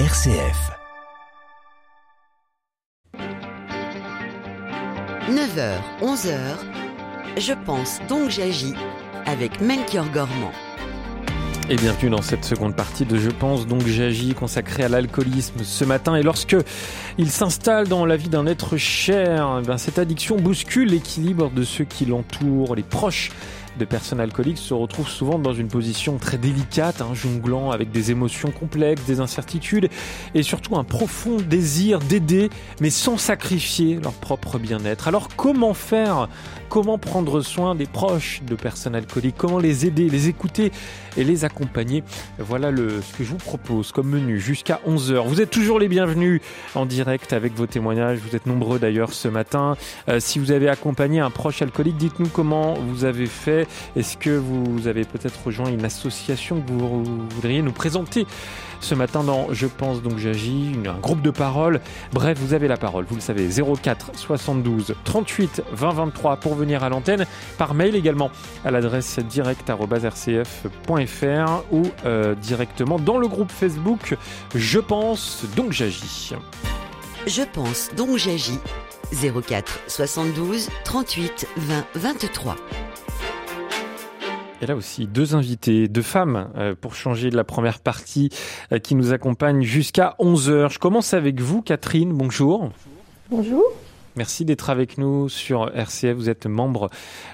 RCF. 9h, 11h, je pense donc j'agis avec Melchior Gormand. Et bienvenue dans cette seconde partie de Je pense donc j'agis consacrée à l'alcoolisme ce matin. Et lorsque il s'installe dans la vie d'un être cher, eh cette addiction bouscule l'équilibre de ceux qui l'entourent, les proches de personnes alcooliques se retrouvent souvent dans une position très délicate, hein, jonglant avec des émotions complexes, des incertitudes et surtout un profond désir d'aider, mais sans sacrifier leur propre bien-être. Alors comment faire Comment prendre soin des proches de personnes alcooliques? Comment les aider, les écouter et les accompagner? Voilà ce que je vous propose comme menu jusqu'à 11h. Vous êtes toujours les bienvenus en direct avec vos témoignages. Vous êtes nombreux d'ailleurs ce matin. Euh, si vous avez accompagné un proche alcoolique, dites-nous comment vous avez fait. Est-ce que vous avez peut-être rejoint une association que vous voudriez nous présenter? Ce matin dans Je pense donc j'agis, un groupe de parole. Bref, vous avez la parole, vous le savez, 04 72 38 20 23 pour venir à l'antenne, par mail également à l'adresse direct.rcf.fr ou euh, directement dans le groupe Facebook Je pense donc j'agis. Je pense donc j'agis 04 72 38 20 23. Et là aussi, deux invités, deux femmes, euh, pour changer de la première partie, euh, qui nous accompagnent jusqu'à 11h. Je commence avec vous, Catherine. Bonjour. Bonjour. Merci d'être avec nous sur RCF. Vous êtes membre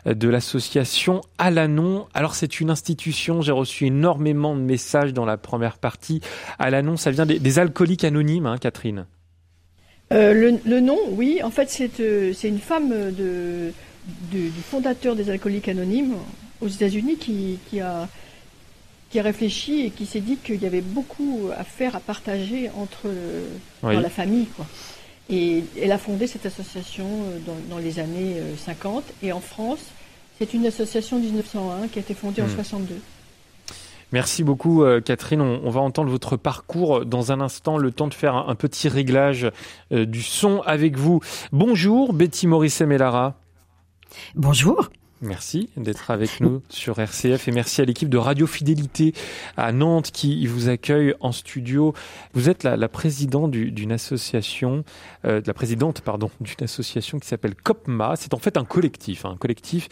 euh, de l'association Alanon. Alors c'est une institution, j'ai reçu énormément de messages dans la première partie. Alanon, ça vient des, alcooliques anonymes, hein, Catherine le, nom, oui. En fait, c'est une femme de, du fondateur des alcooliques anonymes aux États-Unis qui, a, qui a réfléchi et qui s'est dit qu'il y avait beaucoup à faire, à partager entre dans la famille. Quoi. Et elle a fondé cette association euh, dans, les années 50. Euh, et en France, c'est une association 1901 qui a été fondée en 62. Hmm. Merci beaucoup euh, Catherine. On, va entendre votre parcours dans un instant, le temps de faire un, petit réglage du son avec vous. Bonjour Betty Maurice Melara. Bonjour. Merci d'être avec nous sur RCF et merci à l'équipe de Radio Fidélité à Nantes qui vous accueille en studio. Vous êtes la, présidente d'une association, euh, la présidente pardon d'une association qui s'appelle COPMA. C'est en fait un collectif, un collectif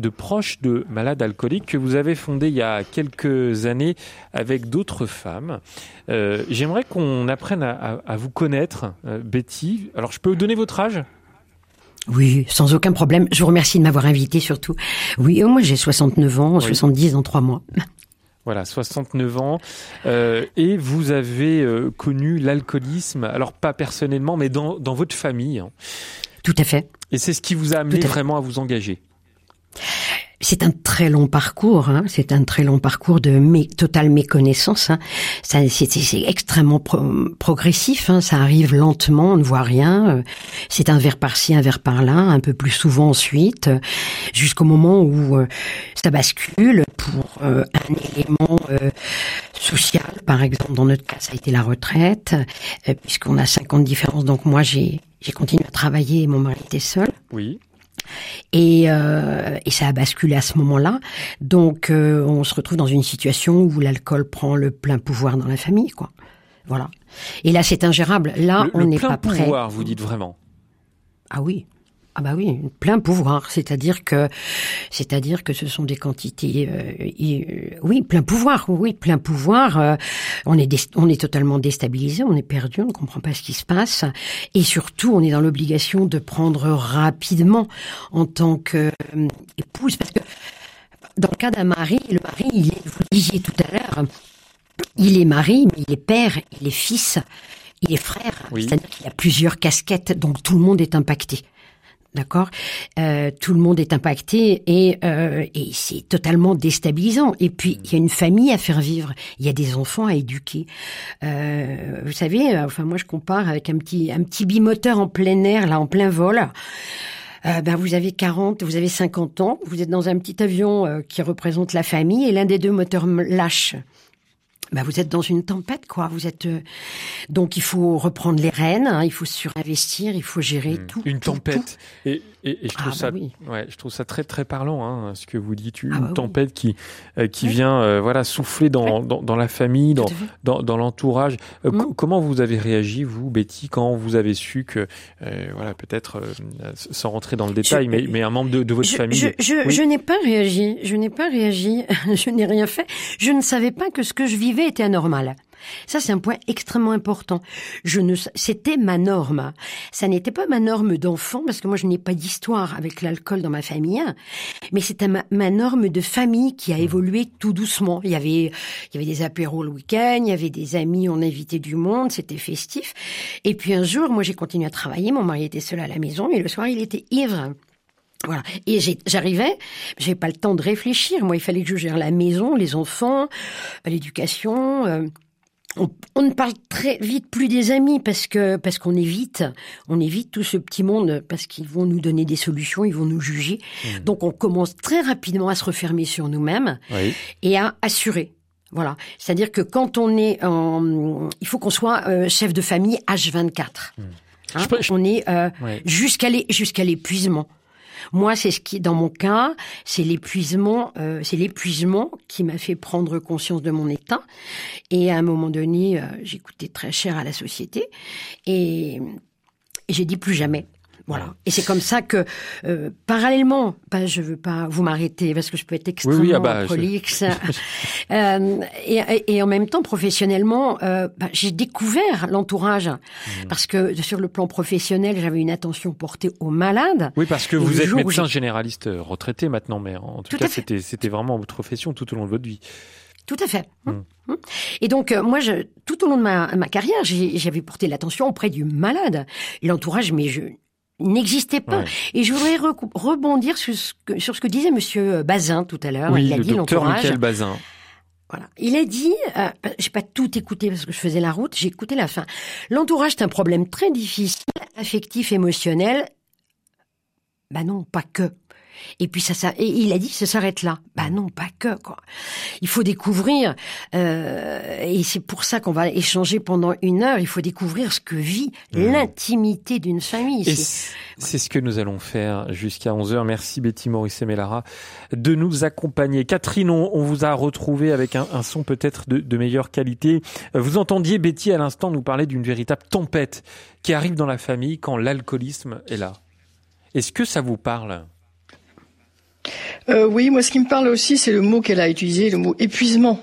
de proches de malades alcooliques que vous avez fondé il y a quelques années avec d'autres femmes. Euh, j'aimerais qu'on apprenne à, vous connaître, euh, Betty. Alors je peux vous donner votre âge? Oui, sans aucun problème. Je vous remercie de m'avoir invité surtout. Oui, moi j'ai 69 ans, 70 dans trois mois. Voilà, 69 ans. Euh, et vous avez euh, connu l'alcoolisme, alors pas personnellement, mais dans, dans votre famille. Hein. Tout à fait. Et c'est ce qui vous a amené vraiment à vous engager c'est un très long parcours, hein. c'est un très long parcours de mé totale méconnaissance. Hein. C'est, extrêmement progressif, hein. ça arrive lentement, on ne voit rien. Euh, c'est un verre par-ci, un verre par-là, un peu plus souvent ensuite, euh, jusqu'au moment où euh, ça bascule pour un élément social, par exemple. Dans notre cas, ça a été la retraite, puisqu'on a 50 différences. Donc moi, j'ai continué à travailler, mon mari était seul. Oui. Et, euh, et, ça a basculé à ce moment-là. Donc, euh, on se retrouve dans une situation où l'alcool prend le plein pouvoir dans la famille, quoi. Voilà. Et là, c'est ingérable. Là, on n'est pas prêt. plein pouvoir, vous dites vraiment. Ah oui. Ah bah oui, plein pouvoir, c'est-à-dire que c'est-à-dire que ce sont des quantités euh, euh, oui, plein pouvoir, oui, plein pouvoir, euh, on est on est totalement déstabilisé, on est perdu, on ne comprend pas ce qui se passe et surtout on est dans l'obligation de prendre rapidement en tant que épouse parce que dans le cas d'un mari, le mari, il est, vous le disiez tout à l'heure, il est mari, mais il est père, il est fils, il est frère. C'est-à-dire qu'il y a plusieurs casquettes, donc tout le monde est impacté. D'accord? Euh, Tout le monde est impacté et, euh, et c'est totalement déstabilisant. Et puis, il y a une famille à faire vivre. Il y a des enfants à éduquer. Euh, vous savez, enfin moi je compare avec un petit, un petit bimoteur en plein air, là, en plein vol. Euh, ben vous avez 40, vous avez 50 ans, vous êtes dans un petit avion euh, qui représente la famille et l'un des deux moteurs lâche bah vous êtes dans une tempête, quoi. Vous êtes euh, donc il faut reprendre les rênes, hein, il faut surinvestir, il faut gérer Hmm. tout. Une tout, tempête. Et, et, et je trouve Ah, ça, bah oui. ouais, je trouve ça très très parlant, hein, ce que vous dites. Une Ah, bah oui. tempête qui euh, qui Oui. vient, euh, voilà, souffler dans, dans dans la famille, dans dans, dans l'entourage. Euh, Mm. co- Comment vous avez réagi, vous, Betty, quand vous avez su que, euh, voilà, peut-être sans rentrer dans le détail, Je- mais mais un membre de, de votre Je, famille. je, je, je n'ai pas réagi. Je n'ai pas réagi. je n'ai rien fait. Je ne savais pas que ce que je vivais était anormal. Ça, c'est un point extrêmement important. Je ne, c'était ma norme. Ça n'était pas ma norme d'enfant, parce que moi, je n'ai pas d'histoire avec l'alcool dans ma famille, mais c'était ma, ma norme de famille qui a évolué tout doucement. Il y avait, il y avait des apéros le week-end, il y avait des amis, on invitait du monde, c'était festif. Et puis un jour, moi, j'ai continué à travailler. Mon mari était seul à la maison, et le soir, il était ivre. Voilà. Et j'arrivais, j'avais pas le temps de réfléchir. Moi, il fallait que je gère la maison, les enfants, l'éducation. euh, on, on ne parle très vite plus des amis parce que parce qu'on évite, on évite tout ce petit monde parce qu'ils vont nous donner des solutions, ils vont nous juger. Donc on commence très rapidement à se refermer sur nous-mêmes Oui. et à assurer. Voilà, c'est-à-dire que quand on est, en, il faut qu'on soit euh, chef de famille H24. Hein, Je peux- je- On est euh, Ouais. jusqu'à l'é- jusqu'à l'épuisement. Moi, c'est ce qui, dans mon cas, c'est l'épuisement, euh, c'est l'épuisement qui m'a fait prendre conscience de mon état. Et à un moment donné, euh, j'ai coûté très cher à la société, et j'ai dit plus jamais. Voilà. Et c'est comme ça que, euh, parallèlement, pas, je veux pas vous m'arrêter parce que je peux être extrêmement oui, ah bah, je- prolixe. Euh, et, en même temps, professionnellement, euh, bah, j'ai découvert l'entourage Mmh. parce que sur le plan professionnel, j'avais une attention portée aux malades. Oui, parce que Et vous êtes médecin généraliste retraité maintenant, mais en tout, Tout cas, c'était c'était vraiment votre profession tout au long de votre vie. Tout à fait. Mm. Mm. Et donc, euh, moi, je, tout au long de ma, ma carrière, j'avais porté l'attention auprès du malade. L'entourage, mais je n'existait pas. Ouais. Et je voudrais rebondir sur ce, que, sur ce que disait Monsieur Bazin tout à l'heure. oui, Il a le dit docteur. Michael Bazin. Voilà. Il a dit, euh, j'ai pas tout écouté parce que je faisais la route, j'ai écouté la fin. L'entourage, c'est un problème très difficile, affectif, émotionnel. Bah non, pas que. Et puis ça, ça et il a dit, ça s'arrête là. Bah non, pas que quoi. Il faut découvrir, euh, et c'est pour ça qu'on va échanger pendant une heure. Il faut découvrir ce que vit l'intimité d'une famille. C'est- ce que nous allons faire jusqu'à 11h. Merci Betty Maurice et Mélara de nous accompagner. Catherine, on, on vous a retrouvé avec un, un son peut-être de, de meilleure qualité. Vous entendiez Betty à l'instant nous parler d'une véritable tempête qui arrive dans la famille quand l'alcoolisme est là. Est-ce que ça vous parle? Euh, oui, moi, ce qui me parle aussi, c'est le mot qu'elle a utilisé, le mot épuisement.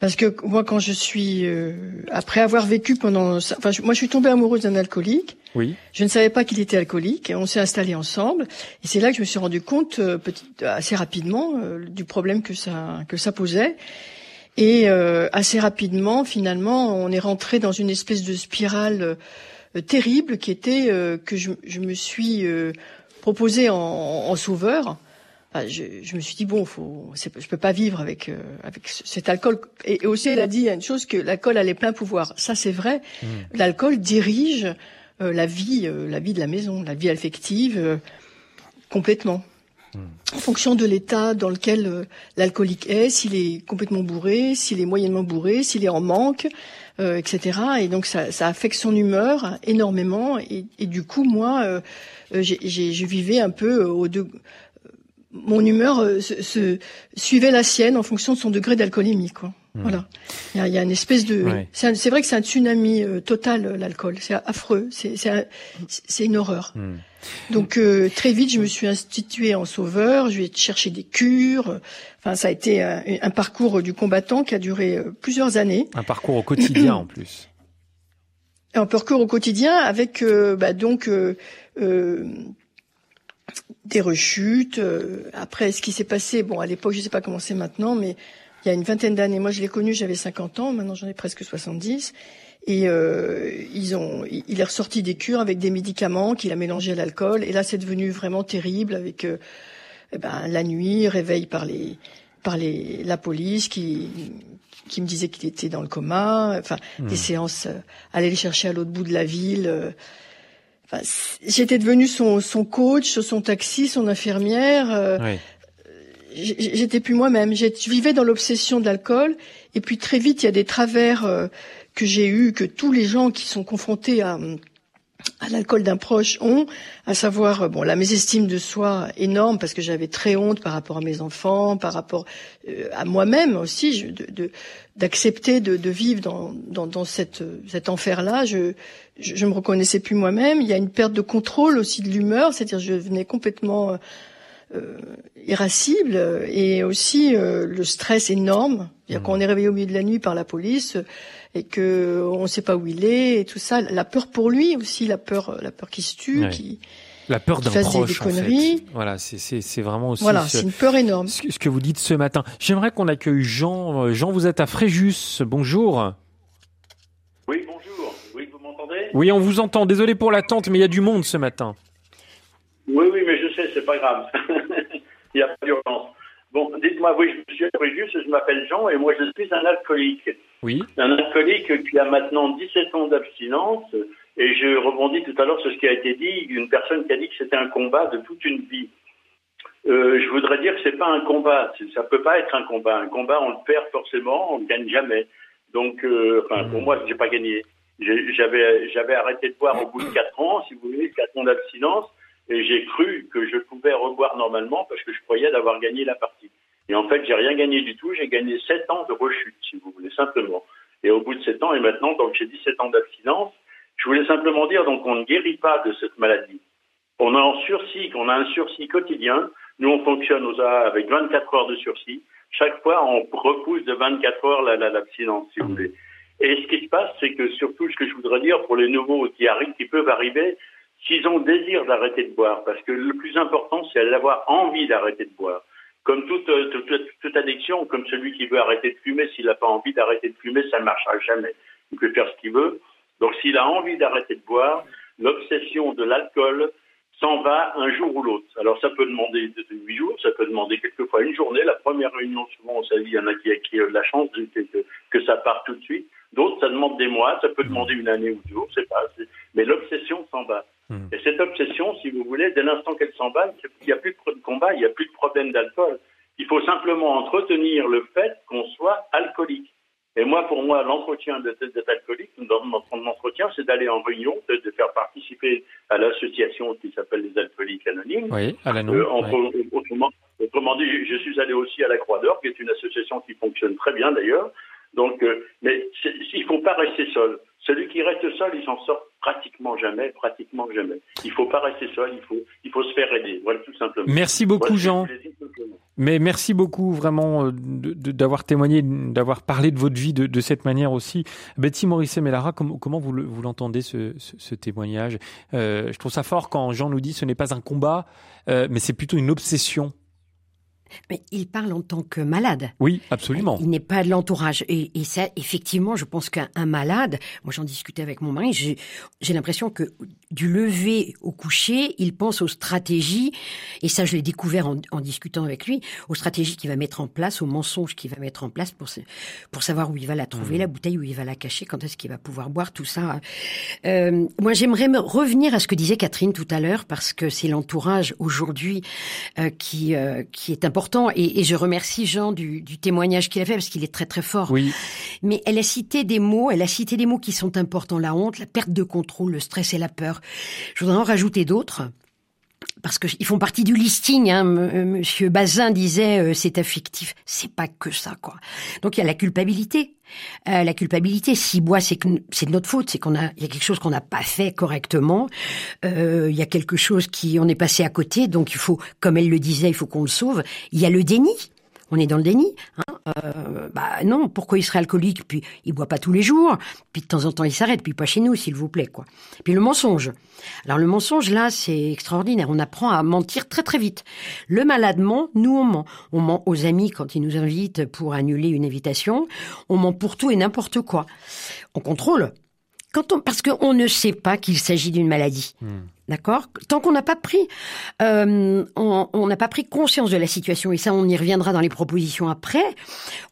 Parce que moi, quand je suis, euh, après avoir vécu pendant, enfin, je- moi, je suis tombée amoureuse d'un alcoolique. Oui. Je ne savais pas qu'il était alcoolique. et On s'est installés ensemble, et c'est là que je me suis rendu compte, euh, petit, assez rapidement, euh, du problème que ça que ça posait. Et euh, assez rapidement, finalement, on est rentré dans une espèce de spirale euh, terrible qui était euh, que je, je me suis euh, proposé en, en sauveur. Enfin, je, je me suis dit bon, faut, c'est- je peux pas vivre avec euh, avec ce- cet alcool. Et, et aussi, elle a dit une chose que l'alcool a les pleins pouvoirs. Ça, c'est vrai. Mmh. L'alcool dirige euh, la vie, euh, la vie de la maison, la vie affective euh, complètement. En fonction de l'état dans lequel euh, l'alcoolique est, s'il est complètement bourré, s'il est moyennement bourré, s'il est en manque, euh, etc. Et donc ça, ça affecte son humeur énormément. Et, et du coup, moi, j'ai- j'ai- je vivais un peu euh, au deux. Mon humeur euh, se, se- suivait la sienne en fonction de son degré d'alcoolémie, quoi. Voilà. Il y a, il y a une espèce de. Ouais. C'est vrai que c'est un tsunami euh, total euh, l'alcool. C'est affreux. C'est c'est un- c'est une horreur. Hmm. Donc euh, très vite, je me suis instituée en sauveur. Je vais chercher des cures. Enfin, ça a été un, un parcours du combattant qui a duré euh, plusieurs années. Un parcours au quotidien en plus. Un parcours au quotidien avec euh, bah, donc euh, euh, des rechutes. euh, après, ce qui s'est passé, bon, à l'époque, je sais pas comment c'est maintenant, mais il y a une vingtaine d'années, moi je l'ai connu, j'avais 50 ans, maintenant j'en ai presque 70. Et euh, ils ont, il est ressorti des cures avec des médicaments qu'il a mélangés à l'alcool. Et là, c'est devenu vraiment terrible avec euh, eh ben, la nuit, réveil par les, par les, la police qui, qui me disait qu'il était dans le coma. Enfin, des séances, euh, aller le chercher à l'autre bout de la ville. Enfin, j'étais devenue son, son coach, son taxi, son infirmière. euh, Oui. j'étais plus moi-même. Je vivais dans l'obsession de l'alcool. Et puis très vite, il y a des travers euh, que j'ai eus, que tous les gens qui sont confrontés à, à l'alcool d'un proche ont, à savoir euh, bon la mésestime de soi énorme parce que j'avais très honte par rapport à mes enfants, par rapport euh, à moi-même aussi, de, d'accepter de, de, vivre dans, dans, dans cette, cet enfer-là. Je, je, je me reconnaissais plus moi-même. Il y a une perte de contrôle aussi de l'humeur, c'est-à-dire je devenais complètement euh, irascible et aussi euh, le stress énorme. Mmh. Quand on est réveillé au milieu de la nuit par la police et que on ne sait pas où il est et tout ça, la peur pour lui aussi, la peur, la peur qui se tue, qui la peur d'un proche, en fait. Voilà, c'est vraiment aussi. Voilà, c'est une peur énorme. Ce, que vous dites ce matin. J'aimerais qu'on accueille Jean. Jean, vous êtes à Fréjus. Bonjour. Oui, bonjour. Oui, vous m'entendez Oui, on vous entend. Désolé pour l'attente, mais il y a du monde ce matin. Oui, oui, mais je sais, c'est pas grave. il n'y a pas d'urgence. Bon, dites-moi, oui, je suis je m'appelle Jean et moi je suis un alcoolique. Oui. Un alcoolique qui a maintenant 17 ans d'abstinence et je rebondis tout à l'heure sur ce qui a été dit, une personne qui a dit que c'était un combat de toute une vie. Euh, je voudrais dire que c'est pas un combat, ça peut pas être un combat. Un combat, on le perd forcément, on ne gagne jamais. Donc, euh, enfin, pour moi, j'ai pas gagné. J'avais, j'avais arrêté de boire au bout de quatre ans, si vous voulez, quatre ans d'abstinence, et j'ai cru que je pouvais reboire normalement parce que je croyais d'avoir gagné la partie. Et en fait, j'ai rien gagné du tout. J'ai gagné sept ans de rechute, si vous voulez, simplement. Et au bout de sept ans, et maintenant, donc j'ai 17 ans d'abstinence, je voulais simplement dire donc on ne guérit pas de cette maladie. On a en sursis, on a un sursis quotidien. Nous, on fonctionne aux A avec 24 heures de sursis. Chaque fois, on repousse de 24 heures l'abstinence, si vous voulez. Et ce qui se passe, c'est que surtout, ce que je voudrais dire pour les nouveaux qui arrivent, qui peuvent arriver, s'ils ont désir d'arrêter de boire, parce que le plus important, c'est d'avoir envie d'arrêter de boire. Comme toute, toute, addiction, comme celui qui veut arrêter de fumer, s'il n'a pas envie d'arrêter de fumer, ça ne marchera jamais. Il peut faire ce qu'il veut. Donc s'il a envie d'arrêter de boire, l'obsession de l'alcool s'en va un jour ou l'autre. Alors ça peut demander huit jours, ça peut demander quelquefois une journée. La première réunion, souvent, on il y en a qui, ont la chance de, que, que, ça part tout de suite. D'autres, ça demande des mois, ça peut demander une année ou deux, on sait pas. Mais l'obsession s'en va. Hmm. Et cette obsession, si vous voulez, dès l'instant qu'elle s'en va, il n'y a plus de combat, il n'y a plus de problème d'alcool. Il faut simplement entretenir le fait qu'on soit alcoolique. Et moi, pour moi, l'entretien d'être alcoolique, mon entretien, c'est d'aller en réunion, de, de, faire participer à l'association qui s'appelle les alcooliques anonymes. Oui, à la euh, autrement, autrement, dit, je, suis allé aussi à la Croix d'Or, qui est une association qui fonctionne très bien d'ailleurs. Donc, euh, mais il ne faut pas rester seul. Celui qui reste seul, il s'en sort pratiquement jamais, pratiquement jamais. Il ne faut pas rester seul, il faut, il faut se faire aider. Voilà tout simplement. Merci beaucoup, Jean. Mais merci beaucoup vraiment euh, d'avoir témoigné, d'avoir parlé de votre vie de, de cette manière aussi. Betty Morisset Mellara, comment, comment vous l'entendez ce, ce, ce, témoignage? Euh, Je trouve ça fort quand Jean nous dit ce n'est pas un combat, euh, mais c'est plutôt une obsession mais il parle en tant que malade. Oui, absolument. Il n'est pas de l'entourage. Et, et, ça, effectivement, je pense qu'un malade, moi j'en discutais avec mon mari, j'ai l'impression que du lever au coucher, il pense aux stratégies, et ça je l'ai découvert en, en, discutant avec lui, aux stratégies qu'il va mettre en place, aux mensonges qu'il va mettre en place pour, pour savoir où il va la trouver, mmh. la bouteille, où il va la cacher, quand est-ce qu'il va pouvoir boire, tout ça. Euh, moi j'aimerais revenir à ce que disait Catherine tout à l'heure, parce que c'est l'entourage aujourd'hui euh, qui, euh, qui est important et, et je remercie Jean du, du témoignage qu'il a fait parce qu'il est très très fort. Oui. Mais elle a cité des mots, elle a cité des mots qui sont importants la honte, la perte de contrôle, le stress et la peur. Je voudrais en rajouter d'autres parce qu'ils font partie du listing. Hein. Monsieur Bazin disait euh, c'est affectif. C'est pas que ça, quoi. Donc il y a la culpabilité. Euh, la culpabilité, si boit, c'est que c'est de notre faute, c'est qu'on a, il y a quelque chose qu'on n'a pas fait correctement. Euh, il y a quelque chose qui on est passé à côté, donc il faut, comme elle le disait, il faut qu'on le sauve. Il y a le déni on est dans le déni. Hein euh, bah non, pourquoi il serait alcoolique Puis il boit pas tous les jours. Puis de temps en temps il s'arrête. Puis pas chez nous, s'il vous plaît, quoi. Puis le mensonge. Alors le mensonge là, c'est extraordinaire. On apprend à mentir très très vite. Le malade ment, nous on ment. On ment aux amis quand ils nous invitent pour annuler une invitation. On ment pour tout et n'importe quoi. On contrôle. Quand on, parce qu'on ne sait pas qu'il s'agit d'une maladie. Hmm. D'accord? Tant qu'on n'a pas pris, euh, on n'a pas pris conscience de la situation, et ça, on y reviendra dans les propositions après.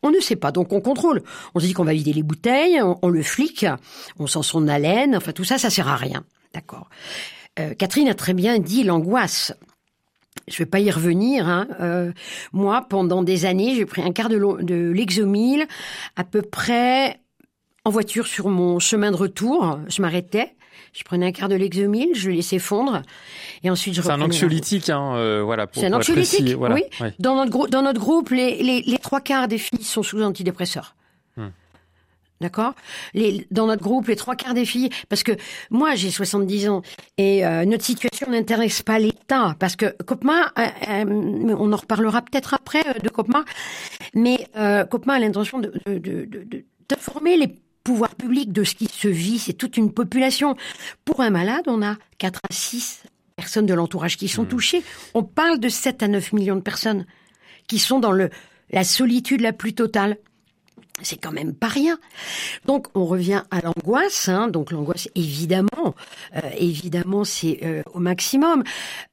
On ne sait pas, donc on contrôle. On se dit qu'on va vider les bouteilles, on, le flic, on sent son haleine, enfin tout ça, ça sert à rien. D'accord? Euh, Catherine a très bien dit l'angoisse. je vais pas y revenir. Hein. Euh, moi, pendant des années, j'ai pris un quart de, de Lexomil, à peu près en voiture sur mon chemin de retour. Je m'arrêtais, je prenais un quart de Lexomil, je le laissais fondre, et ensuite je. C'est un anxiolytique, hein, euh, voilà. C'est un anxiolytique, oui. Dans notre dans notre groupe, les, les, les trois quarts des filles sont sous antidépresseurs. Hmm. D'accord? Les, Dans notre groupe, les trois quarts des filles, parce que moi j'ai 70 ans et euh, notre situation n'intéresse pas l'État, parce que Copma, euh, euh, on en reparlera peut-être après de Copma, mais Copma a l'intention de, de, de, de, de former les pouvoirs publics de ce qui se vit, c'est toute une population. Pour un malade, on a 4 à 6 personnes de l'entourage qui sont mmh. touchées. On parle de 7 à 9 millions de personnes qui sont dans le, la solitude la plus totale c'est quand même pas rien. Donc on revient à l'angoisse. Hein. Donc l'angoisse, évidemment, euh, évidemment, c'est euh, au maximum.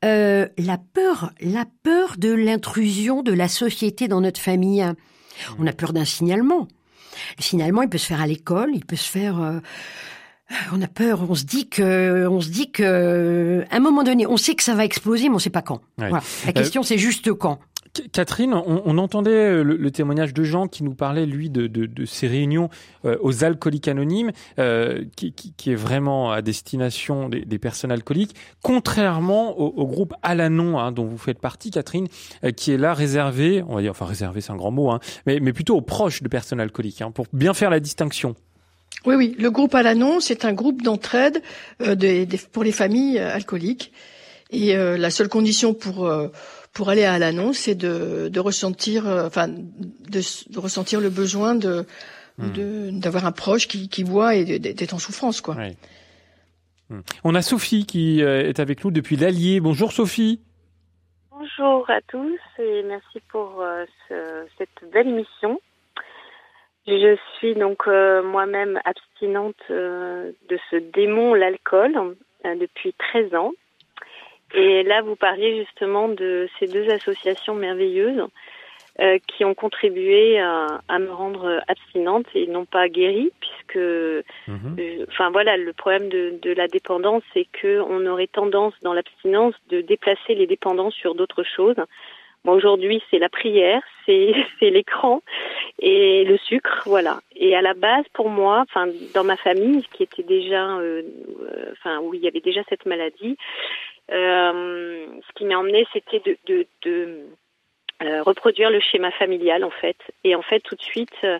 Euh, la peur, la peur de l'intrusion de la société dans notre famille. On a peur d'un signalement. Le signalement, il peut se faire à l'école, il peut se faire. on a peur, on se dit que, on se dit que, à un moment donné, on sait que ça va exploser, mais on sait pas quand. Voilà. La question, c'est juste quand. Catherine, on, entendait euh, le, témoignage de Jean qui nous parlait, lui, de, de, ces réunions euh, aux alcooliques anonymes, euh, qui, qui, est vraiment à destination des, des personnes alcooliques, contrairement au, groupe Alanon, hein, dont vous faites partie, Catherine, qui est là réservé, on va dire, enfin réservé, c'est un grand mot, hein, mais, mais plutôt aux proches de personnes alcooliques, hein, pour bien faire la distinction. Oui, oui, le groupe Alanon, c'est un groupe d'entraide pour les familles alcooliques. Et la seule condition pour pour aller à l'annonce, c'est de, de, ressentir, euh, enfin, de, de, ressentir le besoin de hmm. d'avoir un proche qui, qui voit et d'être en souffrance, quoi. Hmm. On a Sophie qui euh, est avec nous depuis l'Allier. Bonjour Sophie. Bonjour à tous et merci pour euh, ce, cette belle émission. Je suis donc moi-même abstinente de ce démon, l'alcool, depuis 13 ans. Et là, vous parliez justement de ces deux associations merveilleuses euh, qui ont contribué à, à, me rendre abstinente et non pas guérie, puisque, mhm. euh, enfin voilà, le problème de, de la dépendance, c'est que on aurait tendance dans l'abstinence de déplacer les dépendants sur d'autres choses. Aujourd'hui, c'est la prière, c'est l'écran et le sucre, voilà. Et à la base, pour moi, enfin dans ma famille, qui était déjà, euh, euh enfin où il y avait déjà cette maladie, euh, ce qui m'a emmené, c'était de, de, de euh, reproduire le schéma familial en fait. Et en fait, tout de suite, euh,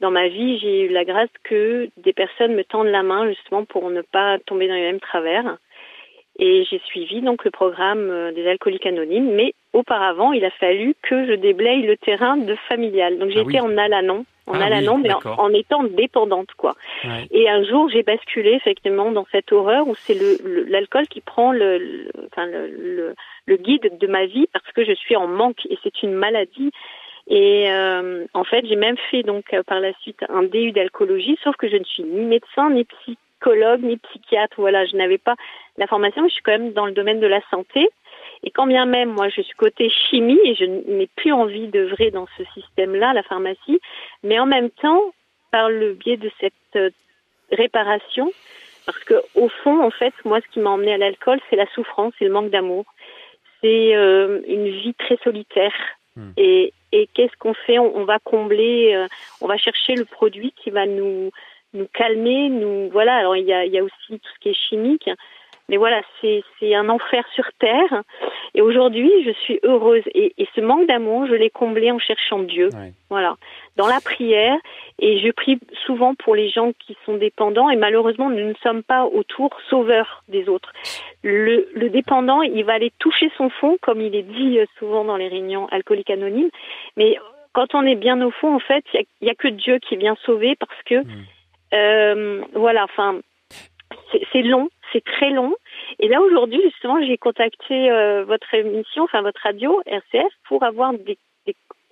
dans ma vie, j'ai eu la grâce que des personnes me tendent la main justement pour ne pas tomber dans les mêmes travers. Et j'ai suivi donc le programme des alcooliques anonymes, mais auparavant, il a fallu que je déblaye le terrain de familial. Donc j'étais ah en Alanon en ah allant, mais en, étant dépendante, quoi. Et un jour, j'ai basculé effectivement dans cette horreur où c'est le l'alcool qui prend le, enfin, le, le, guide de ma vie parce que je suis en manque et c'est une maladie. Et euh, en fait, j'ai même fait donc euh, par la suite un DU d'alcoolologie, sauf que je ne suis ni médecin ni psychologue ni psychiatre. Voilà, je n'avais pas la formation, mais je suis quand même dans le domaine de la santé. Et quand bien même, moi, je suis côté chimie et je n'ai plus envie d'œuvrer dans ce système-là, la pharmacie, mais en même temps, par le biais de cette euh, réparation, parce que au fond, en fait, moi, ce qui m'a emmené à l'alcool, c'est la souffrance, c'est le manque d'amour, c'est euh, une vie très solitaire. Hmm. Et, et qu'est-ce qu'on fait? On, va combler, euh, on va chercher le produit qui va nous nous calmer, nous voilà. Alors il y a, il y a aussi tout ce qui est chimique, mais voilà, c'est un enfer sur terre. Et aujourd'hui, je suis heureuse. Et, et ce manque d'amour, je l'ai comblé en cherchant Dieu. Voilà, dans la prière. Et je prie souvent pour les gens qui sont dépendants. Et malheureusement, nous ne sommes pas autour sauveurs des autres. Le, le dépendant, il va aller toucher son fond, comme il est dit souvent dans les réunions alcooliques anonymes. Mais quand on est bien au fond, en fait, il n'y a, que Dieu qui vient sauver parce que, hmm. euh, voilà, enfin, c'est long, c'est très long. Et là aujourd'hui, justement, j'ai contacté euh, votre émission, enfin votre radio RCF, pour avoir des,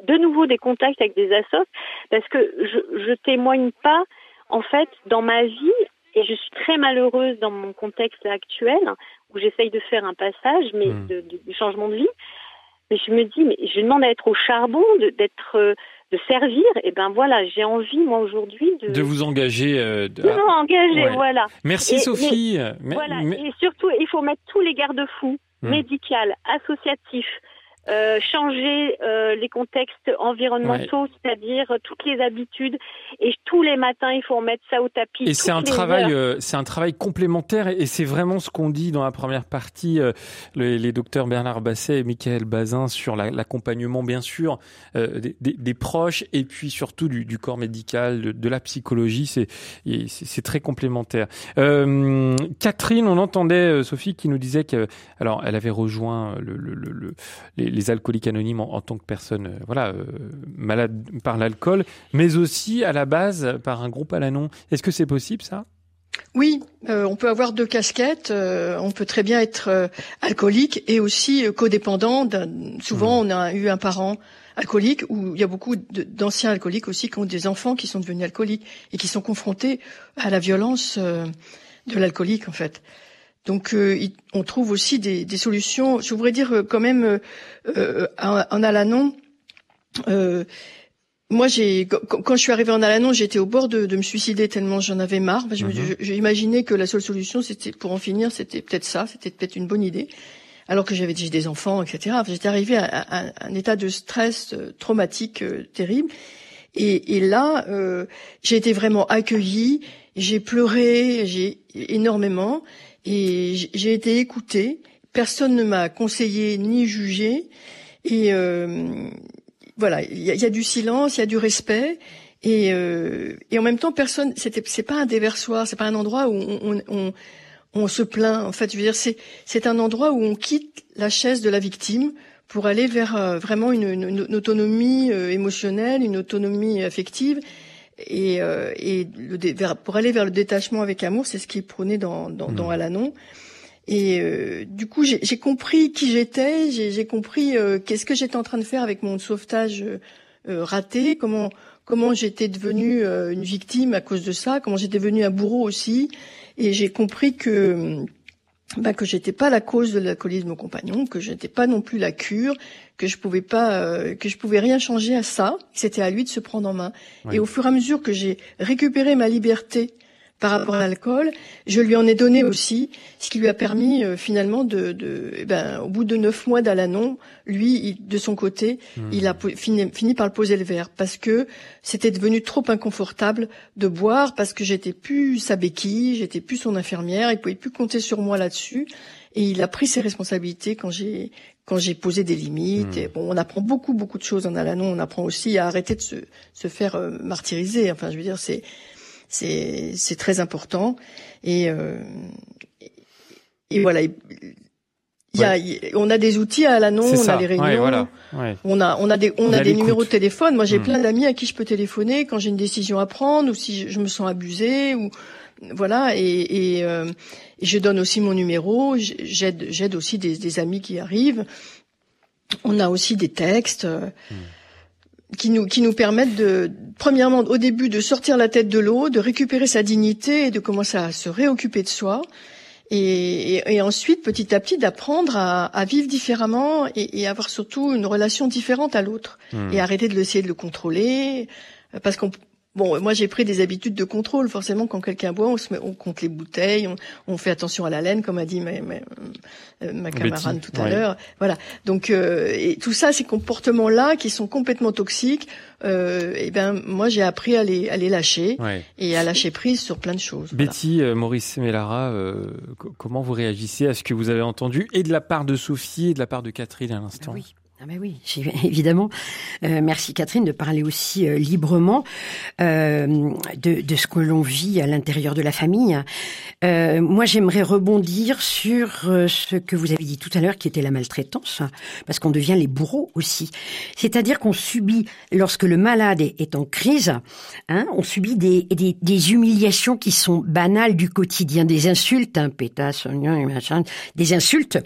de nouveau des contacts avec des assos, parce que je, je témoigne pas, en fait, dans ma vie, et je suis très malheureuse dans mon contexte actuel, où j'essaye de faire un passage, mais mmh. de, de, changement de vie. Mais je me dis, mais je demande à être au charbon, d'être euh, de servir, et ben voilà, j'ai envie moi aujourd'hui de de vous engager. Euh, de... engager, voilà. Merci Sophie. voilà, et surtout il faut mettre tous les garde-fous. mmh. médical, associatif, euh, changer euh, les contextes environnementaux, c'est-à-dire toutes les habitudes. Et tous les matins, il faut remettre ça au tapis. Et c'est un travail, euh, c'est un travail complémentaire, et, c'est vraiment ce qu'on dit dans la première partie, les, les, docteurs Bernard Basset et Michael Bazin sur l'accompagnement, bien sûr, des, des, des, proches, et puis surtout du, du corps médical, de, de la psychologie. C'est c'est très complémentaire. Catherine, on entendait Sophie qui nous disait que, alors, elle avait rejoint le, le, le les les alcooliques anonymes en, tant que personne euh, voilà, euh, malade par l'alcool, mais aussi à la base par un groupe à l'anon. Est-ce que c'est possible ça? Oui, euh, on peut avoir deux casquettes. on peut très bien être alcoolique et aussi codépendant. Souvent, mmh. on a eu un parent alcoolique ou il y a beaucoup d'anciens alcooliques aussi qui ont des enfants qui sont devenus alcooliques et qui sont confrontés à la violence de l'alcoolique en fait. Donc euh, on trouve aussi des, des, solutions. Je voudrais dire euh, quand même euh, euh en, Alanon. moi, j'ai quand je suis arrivée en Alanon, j'étais au bord de, de, me suicider tellement j'en avais marre. Mhm. J'ai imaginé que la seule solution, c'était pour en finir, c'était peut-être ça, c'était peut-être une bonne idée. Alors que j'avais des enfants, etc. J'étais arrivée à, à, un état de stress traumatique terrible. Et, et là, j'ai été vraiment accueillie. J'ai pleuré, j'ai énormément. Et j'ai été écoutée. Personne ne m'a conseillé ni jugé. Et euh, voilà, il y, a du silence, il y a du respect. Et, euh, et en même temps, personne. C'était, c'est pas un déversoir, c'est pas un endroit où on, on, on, se plaint. En fait, je veux dire, c'est, c'est un endroit où on quitte la chaise de la victime pour aller vers euh, vraiment une, une, une autonomie euh, émotionnelle, une autonomie affective et, euh, et le, vers, pour aller vers le détachement avec amour, c'est ce qui est prôné dans, dans, dans mmh. Alanon. Et euh, du coup, j'ai compris qui j'étais, j'ai compris euh, qu'est-ce que j'étais en train de faire avec mon sauvetage raté, comment comment j'étais devenue une victime à cause de ça, comment j'étais devenue un bourreau aussi, et j'ai compris que bah, que j'étais pas la cause de l'alcoolisme de mon compagnon, que je n'étais pas non plus la cure, que je pouvais pas, euh, que je pouvais rien changer à ça. C'était à lui de se prendre en main. Et au fur et à mesure que j'ai récupéré ma liberté par rapport à l'alcool, je lui en ai donné aussi, ce qui lui a permis euh, finalement de, de eh ben, au bout de neuf mois d'Alanon, lui, de son côté, hmm. il a fini, fini, par le poser le verre parce que c'était devenu trop inconfortable de boire parce que j'étais plus sa béquille, j'étais plus son infirmière, il pouvait plus compter sur moi là-dessus. Et il a pris ses responsabilités quand j'ai quand j'ai posé des limites. Et hmm. bon, on apprend beaucoup beaucoup de choses en Alanon. On apprend aussi à arrêter de se, se faire euh, martyriser. Enfin, je veux dire, c'est c'est c'est très important. Et euh, et voilà. Il y a, on a des outils à l'annonce, on a des réunions, voilà. on a on a des on, a, des numéros de téléphone. Moi, j'ai hmm. plein d'amis à qui je peux téléphoner quand j'ai une décision à prendre ou si je me sens abusée ou voilà. Et, et, euh, je donne aussi mon numéro. J'aide j'aide aussi des, des, amis qui arrivent. On a aussi des textes. Hmm qui nous qui nous permettent de premièrement au début de sortir la tête de l'eau, de récupérer sa dignité et de commencer à se réoccuper de soi. Et, et, ensuite, petit à petit, d'apprendre à, à, vivre différemment et, et, avoir surtout une relation différente à l'autre hmm. et arrêter de l'essayer de le contrôler, parce qu'on Bon, moi j'ai pris des habitudes de contrôle. Forcément, quand quelqu'un boit, on, se met, on compte les bouteilles, on, on, fait attention à la laine, comme a dit ma, ma, euh, ma camarade tout à l'heure. Voilà. Donc, euh, et tout ça, ces comportements-là qui sont complètement toxiques, euh, et eh ben moi j'ai appris à les, à les lâcher et à lâcher prise sur plein de choses. Betty, euh, Maurice Mellara, euh, comment vous réagissez à ce que vous avez entendu et de la part de Sophie et de la part de Catherine à l'instant? Oui. Ah ben oui, évidemment. Euh, merci Catherine de parler aussi euh, librement euh, de, ce que l'on vit à l'intérieur de la famille. Moi, j'aimerais rebondir sur ce que vous avez dit tout à l'heure, qui était la maltraitance, parce qu'on devient les bourreaux aussi. C'est-à-dire qu'on subit, lorsque le malade est, en crise, hein, on subit des, humiliations qui sont banales du quotidien, des insultes, hein, pétasse, des insultes,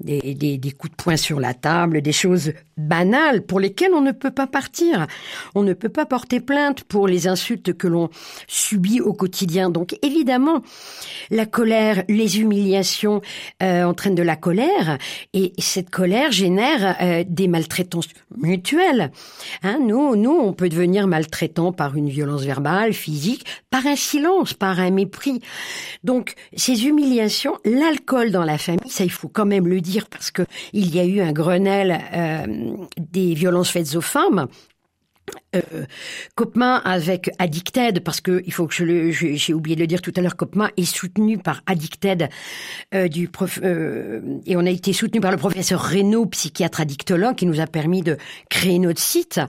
des, des, des coups de poing sur la table, des choses banales pour lesquelles on ne peut pas partir. On ne peut pas porter plainte pour les insultes que l'on subit au quotidien. Donc évidemment, la colère, les humiliations euh, entraînent de la colère, et cette colère génère euh, des maltraitances mutuelles. Hein, nous, nous, on peut devenir maltraitant par une violence verbale, physique, par un silence, par un mépris. Donc, ces humiliations, l'alcool dans la famille, ça il faut quand même le dire parce que il y a eu un Grenelle euh, des violences faites aux femmes euh, avec Addicted, parce que il faut que je le, j'ai oublié de le dire tout à l'heure, Copma est soutenu par Addicted euh, du euh, et on a été soutenu par le professeur Reynaud, psychiatre addictologue, qui nous a permis de créer notre site.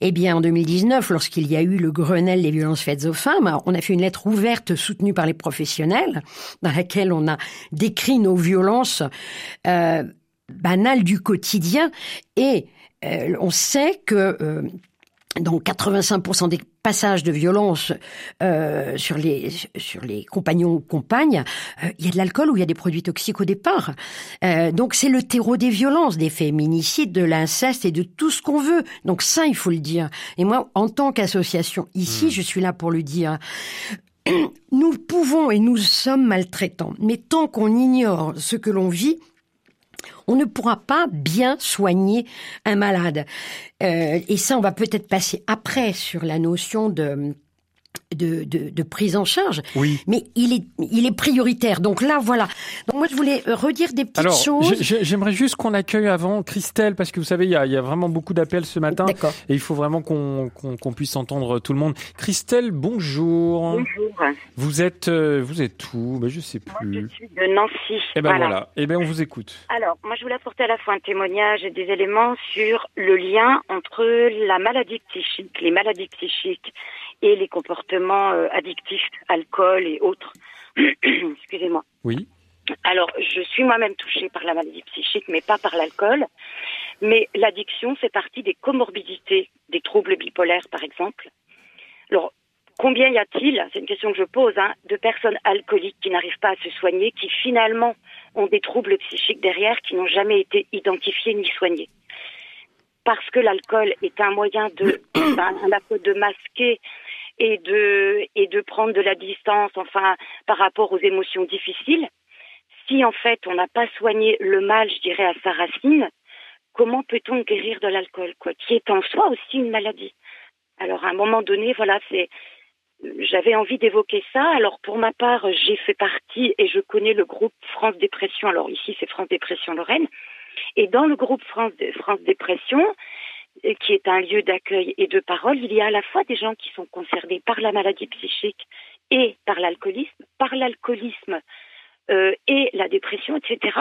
Eh bien, en 2019, lorsqu'il y a eu le Grenelle des violences faites aux femmes, on a fait une lettre ouverte soutenue par les professionnels, dans laquelle on a décrit nos violences euh, banales du quotidien et euh, on sait que euh, dans 85% des passages de violence euh, sur les sur les compagnons ou compagnes, euh, il y a de l'alcool ou il y a des produits toxiques au départ. Euh, donc c'est le terreau des violences, des féminicides, de l'inceste et de tout ce qu'on veut. Donc ça, il faut le dire. Et moi, en tant qu'association ici, mmh. je suis là pour le dire. Nous pouvons et nous sommes maltraitants, mais tant qu'on ignore ce que l'on vit, on ne pourra pas bien soigner un malade. Euh, et ça, on va peut-être passer après sur la notion de de, de, de, prise en charge. Oui. Mais il est, il est prioritaire. Donc là, voilà. Donc moi, je voulais redire des petites Alors, choses. J'aimerais juste qu'on accueille avant Christelle, parce que vous savez, il y a, il y a vraiment beaucoup d'appels ce matin. Et il faut vraiment qu'on puisse entendre tout le monde. Christelle, bonjour. Bonjour. Vous êtes, euh, vous êtes où? Ben, Je sais plus. Moi, je suis de Nancy. Eh ben voilà. voilà. Eh ben on vous écoute. Alors, moi, je voulais apporter à la fois un témoignage et des éléments sur le lien entre la maladie psychique, les maladies psychiques et les comportements euh, addictifs, alcool et autres. Excusez-moi. Oui. Alors, je suis moi-même touchée par la maladie psychique, mais pas par l'alcool. Mais l'addiction fait partie des comorbidités, des troubles bipolaires, par exemple. Alors, combien y a-t-il, c'est une question que je pose, hein, de personnes alcooliques qui n'arrivent pas à se soigner, qui finalement ont des troubles psychiques derrière, qui n'ont jamais été identifiés ni soignés? Parce que l'alcool est un moyen de, à la fois de masquer et de et de prendre de la distance, enfin, par rapport aux émotions difficiles. Si en fait on n'a pas soigné le mal, je dirais à sa racine, comment peut-on guérir de l'alcool, quoi, qui est en soi aussi une maladie? Alors à un moment donné, voilà, c'est j'avais envie d'évoquer ça. Alors pour ma part, j'ai fait partie et je connais le groupe France Dépression. Alors ici, c'est France Dépression Lorraine. Et dans le groupe France, France Dépression, qui est un lieu d'accueil et de parole, il y a à la fois des gens qui sont concernés par la maladie psychique et par l'alcoolisme, par l'alcoolisme euh, et la dépression, etc.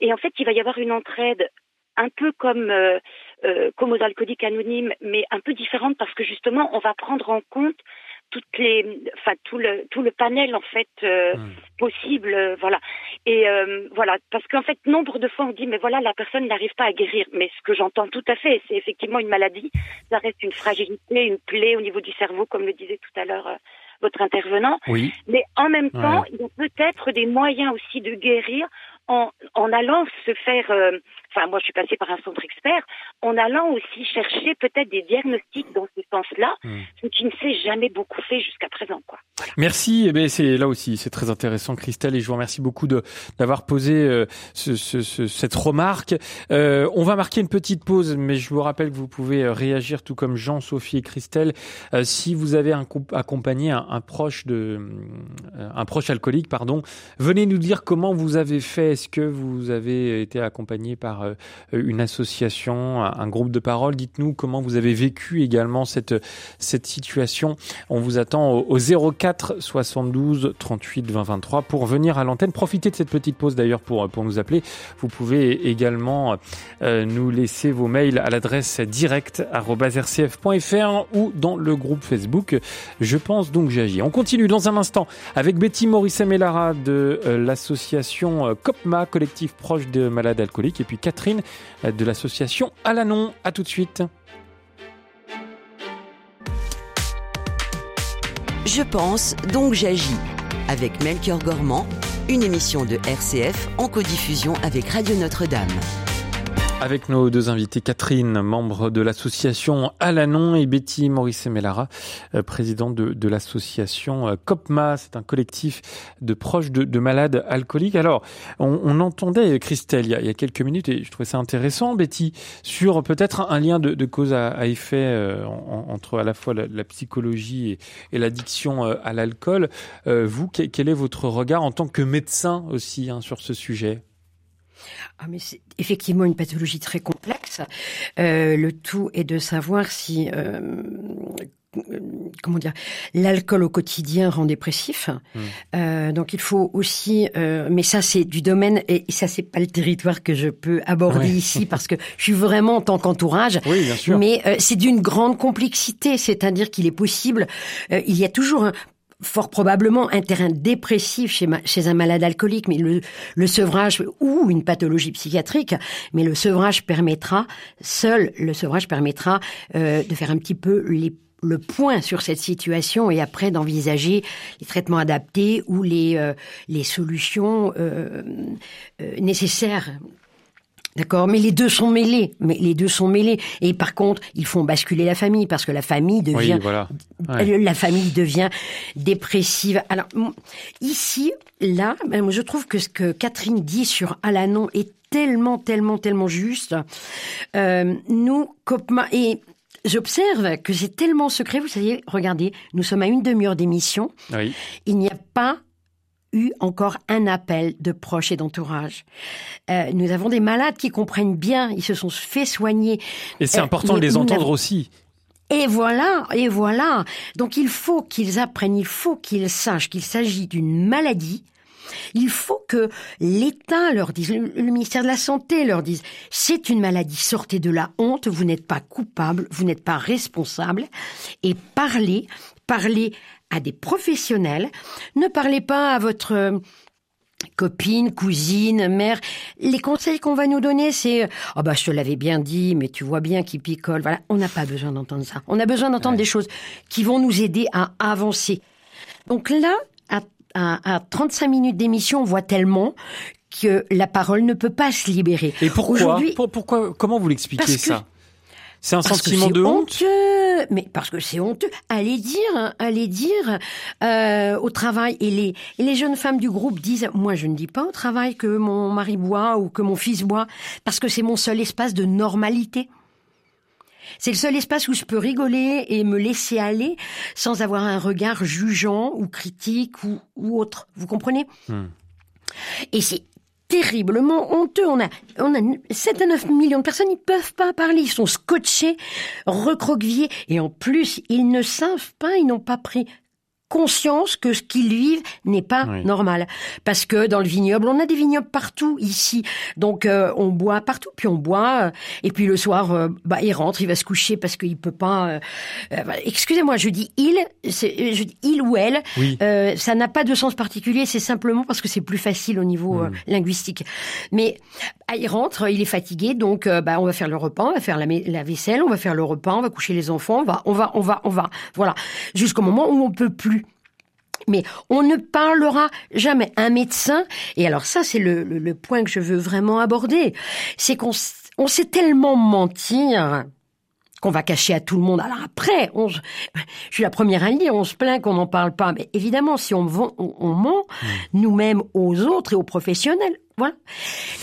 Et en fait, il va y avoir une entraide un peu comme, euh, euh, comme aux alcooliques anonymes, mais un peu différente parce que justement, on va prendre en compte toutes les, enfin tout le tout le panel en fait euh, mmh. possible, euh, voilà. Et euh, voilà, parce qu'en fait, nombre de fois on dit mais voilà la personne n'arrive pas à guérir. Mais ce que j'entends tout à fait, c'est effectivement une maladie. Ça reste une fragilité, une plaie au niveau du cerveau, comme le disait tout à l'heure euh, votre intervenant. Oui. Mais en même temps, ouais. il y a peut-être des moyens aussi de guérir en, en allant se faire, euh, enfin moi je suis passée par un centre expert, en allant aussi chercher peut-être des diagnostics dans ce sens-là, mmh. ce qui ne s'est jamais beaucoup fait jusqu'à présent. Quoi. Voilà. Merci, eh bien, c'est là aussi c'est très intéressant Christelle et je vous remercie beaucoup de d'avoir posé euh, ce, ce, ce, cette remarque. Euh, on va marquer une petite pause, mais je vous rappelle que vous pouvez réagir tout comme Jean, Sophie et Christelle euh, si vous avez un, accompagné un, un proche de un proche alcoolique, pardon. Venez nous dire comment vous avez fait est-ce que vous avez été accompagné par euh, une association, un groupe de parole Dites-nous comment vous avez vécu également cette, cette situation. On vous attend au, au 04 72 38 20 23 pour venir à l'antenne. Profitez de cette petite pause d'ailleurs pour, pour nous appeler. Vous pouvez également euh, nous laisser vos mails à l'adresse direct.rcf.fr ou dans le groupe Facebook. Je pense donc j'agis. On continue dans un instant avec Betty Maurice Melara de euh, l'association COPMA collectif proche de malades alcooliques, et puis Catherine de l'association Alanon. À tout de suite. Je pense, donc j'agis. Avec Melchior Gormand, une émission de RCF en codiffusion avec Radio Notre-Dame. Avec nos deux invités, Catherine, membre de l'association Alanon, et Betty Maurice Mellara, euh, présidente de, l'association euh, COPMA. C'est un collectif de proches de, malades alcooliques. Alors, on, entendait Christelle il y, a, quelques minutes, et je trouvais ça intéressant, Betty, sur peut-être un lien de, cause à, effet euh, entre à la fois la, psychologie et, l'addiction à l'alcool. vous, quel est votre regard en tant que médecin aussi hein, sur ce sujet? Ah, mais c'est effectivement une pathologie très complexe. Euh, le tout est de savoir si euh, comment dire, l'alcool au quotidien rend dépressif. Mmh. Euh, donc il faut aussi, euh, mais ça c'est du domaine et ça c'est pas le territoire que je peux aborder ici parce que je suis vraiment en tant qu'entourage. Oui, bien sûr. Mais euh, c'est d'une grande complexité, c'est-à-dire qu'il est possible, euh, il y a toujours un, fort probablement un terrain dépressif chez, chez un malade alcoolique, mais le, le, sevrage ou une pathologie psychiatrique, mais le sevrage permettra, seul le sevrage permettra euh, de faire un petit peu les le point sur cette situation et après d'envisager les traitements adaptés ou les, euh, les solutions euh, euh nécessaires D'accord, mais les deux sont mêlés. Mais les deux sont mêlés. Et par contre, ils font basculer la famille parce que la famille devient, la famille devient dépressive. Alors ici, là, ben, je trouve que ce que Catherine dit sur Alanon est tellement, tellement, tellement juste. Euh, nous, Copma et J'observe que c'est tellement secret. Vous savez, regardez, nous sommes à une demi-heure d'émission. Il n'y a pas eu encore un appel de proches et d'entourage. Euh, nous avons des malades qui comprennent bien, ils se sont fait soigner. Et c'est euh, important de les entendre aussi. Et voilà, et voilà. Donc il faut qu'ils apprennent, il faut qu'ils sachent qu'il s'agit d'une maladie. Il faut que l'État leur dise, le ministère de la Santé leur dise, c'est une maladie, sortez de la honte, vous n'êtes pas coupable, vous n'êtes pas responsable, et parlez, parlez à des professionnels. Ne parlez pas à votre euh, copine, cousine, mère. Les conseils qu'on va nous donner, c'est oh bah je te l'avais bien dit, mais tu vois bien qu'il picole. Voilà, on n'a pas besoin d'entendre ça. On a besoin d'entendre des choses qui vont nous aider à avancer. Donc là, à, à, 35 minutes d'émission, on voit tellement que la parole ne peut pas se libérer. Et pourquoi? Pourquoi? Comment vous l'expliquez ça? C'est un sentiment de honte? Mais parce que c'est honteux. Allez dire, allez dire euh, au travail. Et les, et les jeunes femmes du groupe disent, moi je ne dis pas au travail que mon mari boit ou que mon fils boit, parce que c'est mon seul espace de normalité. C'est le seul espace où je peux rigoler et me laisser aller sans avoir un regard jugeant ou critique ou, ou autre. Vous comprenez? Hmm. Et c'est terriblement honteux. On a, on a 7 à 9 millions de personnes, ils peuvent pas parler, ils sont scotchés, recroquevillés, et en plus, ils ne savent pas, ils n'ont pas pris conscience que ce qu'ils vivent n'est pas normal. Parce que dans le vignoble, on a des vignobles partout ici. Donc euh, on boit partout, puis on boit, euh, et puis le soir, euh, bah, il rentre, il va se coucher parce qu'il peut pas... Bah, excusez-moi, je dis il, je dis il ou elle, ça n'a pas de sens particulier, c'est simplement parce que c'est plus facile au niveau linguistique. Mais bah, il rentre, il est fatigué, donc bah, on va faire le repas, on va faire la, la, vaisselle, on va faire le repas, on va coucher les enfants, on va, on va, on va, on va, voilà, jusqu'au moment où on peut plus mais on ne parlera jamais. Un médecin, et alors ça c'est le, point que je veux vraiment aborder, c'est qu'on on sait tellement mentir qu'on va cacher à tout le monde. Alors après, on, je suis la première à le dire, on se plaint qu'on n'en parle pas. Mais évidemment, si on, on, ment mmh. nous-mêmes aux autres et aux professionnels, voilà.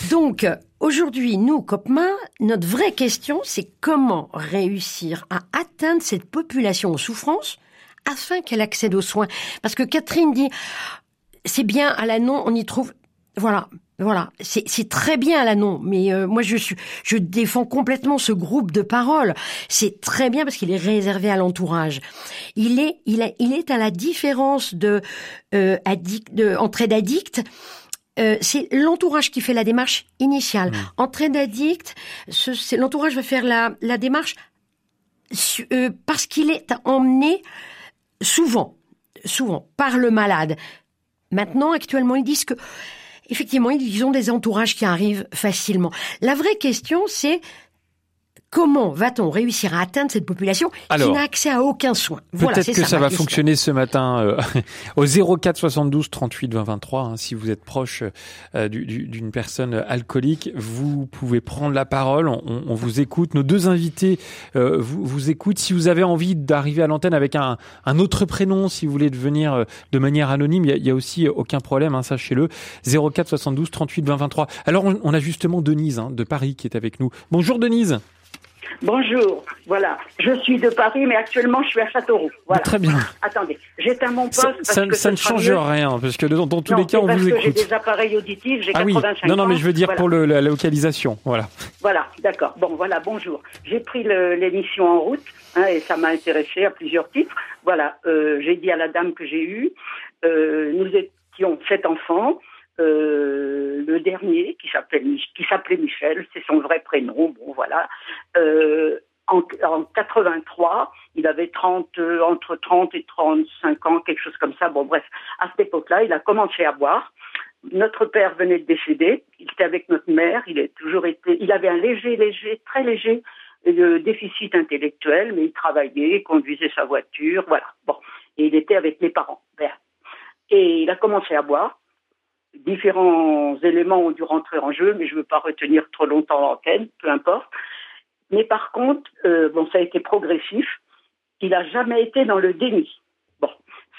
Donc, aujourd'hui, nous, COPMA, notre vraie question, c'est comment réussir à atteindre cette population en souffrance afin qu'elle accède aux soins. Parce que Catherine dit, c'est bien à l'annon, on y trouve, voilà, voilà, c'est très bien à l'annon, mais euh, moi je suis, je défends complètement ce groupe de paroles. C'est très bien parce qu'il est réservé à l'entourage. Il est, il est, il est à la différence de euh, addict, de entrée d'addict. Euh, c'est l'entourage qui fait la démarche initiale. Mmh. Entrée d'addict, c'est l'entourage va faire la, la démarche euh, parce qu'il est emmené souvent, souvent, par le malade. Maintenant, actuellement, ils disent que, effectivement, ils ont des entourages qui arrivent facilement. La vraie question, c'est comment va-t-on réussir à atteindre cette population qui n'a accès à aucun soin? Peut-être que ça, va fonctionner ce matin euh, au 04 72 38 20 23. si vous êtes proche euh, d'une personne alcoolique, vous pouvez prendre la parole. On, vous écoute. Nos deux invités euh, vous, vous écoutent. Si vous avez envie d'arriver à l'antenne avec un, un, autre prénom, si vous voulez devenir de manière anonyme, il y, a, aussi aucun problème. Hein, sachez-le. 04 72 38 20 23. Alors on, a justement Denise hein, de Paris qui est avec nous. Bonjour Denise. Bonjour, voilà. Je suis de Paris, mais actuellement je suis à Châteauroux. Voilà. Très bien. Attendez, j'éteins mon poste. Ça, parce que ça ne change rien, parce que dans, tous les cas, on vous écoute. J'ai des appareils auditifs, j'ai ah 85 oui. Non, non, mais je veux dire pour le, la localisation, voilà. Voilà, d'accord. Bon, voilà, bonjour. J'ai pris l'émission en route, hein, et ça m'a intéressé à plusieurs titres. Voilà, euh, j'ai dit à la dame que j'ai eue, euh, nous étions sept enfants. Euh, le dernier, qui s'appelait Michel, c'est son vrai prénom. Bon, voilà. Euh, en, en, 83, il avait 30, euh, entre 30 et 35 ans, quelque chose comme ça. Bon, bref, à cette époque-là, il a commencé à boire. Notre père venait de décéder. Il était avec notre mère. Il a toujours été. Il avait un léger, léger, très léger euh, déficit intellectuel, mais il travaillait, conduisait sa voiture, voilà. Bon, et il était avec les parents. Et il a commencé à boire différents éléments ont dû rentrer en jeu, mais je ne veux pas retenir trop longtemps l'antenne, peu importe. Mais par contre, euh, bon, ça a été progressif. Il n'a jamais été dans le déni. Bon,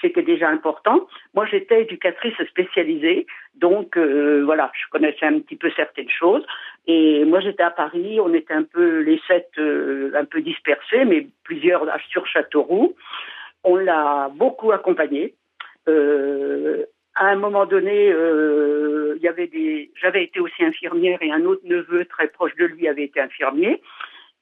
c'était déjà important. Moi, j'étais éducatrice spécialisée, donc euh, voilà, je connaissais un petit peu certaines choses. Et moi, j'étais à Paris, on était un peu les sept, euh, un peu dispersés, mais plusieurs sur Châteauroux. On l'a beaucoup accompagné. À un moment donné, euh, il y avait des, j'avais été aussi infirmière et un autre neveu très proche de lui avait été infirmier.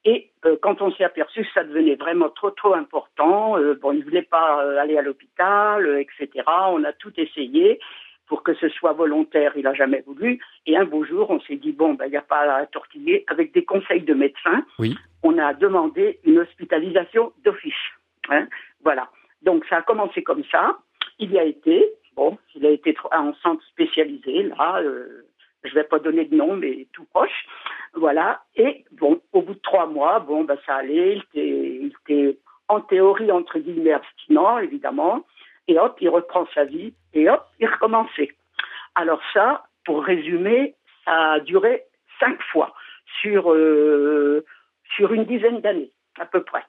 Et euh, quand on s'est aperçu que ça devenait vraiment trop trop important, euh, bon, il voulait pas euh, aller à l'hôpital, etc. On a tout essayé pour que ce soit volontaire. Il a jamais voulu. Et un beau jour, on s'est dit bon, ben il n'y a pas à tortiller. Avec des conseils de médecins, oui. on a demandé une hospitalisation d'office. Hein, voilà. Donc ça a commencé comme ça. Il y a été. Bon, il a été en centre spécialisé, là, euh, je vais pas donner de nom, mais tout proche. Voilà. Et bon, au bout de trois mois, bon, bah, ça allait. Il était, en théorie, entre guillemets, abstinent, évidemment. Et hop, il reprend sa vie. Et hop, il recommençait. Alors ça, pour résumer, ça a duré cinq fois sur, euh, sur une dizaine d'années, à peu près.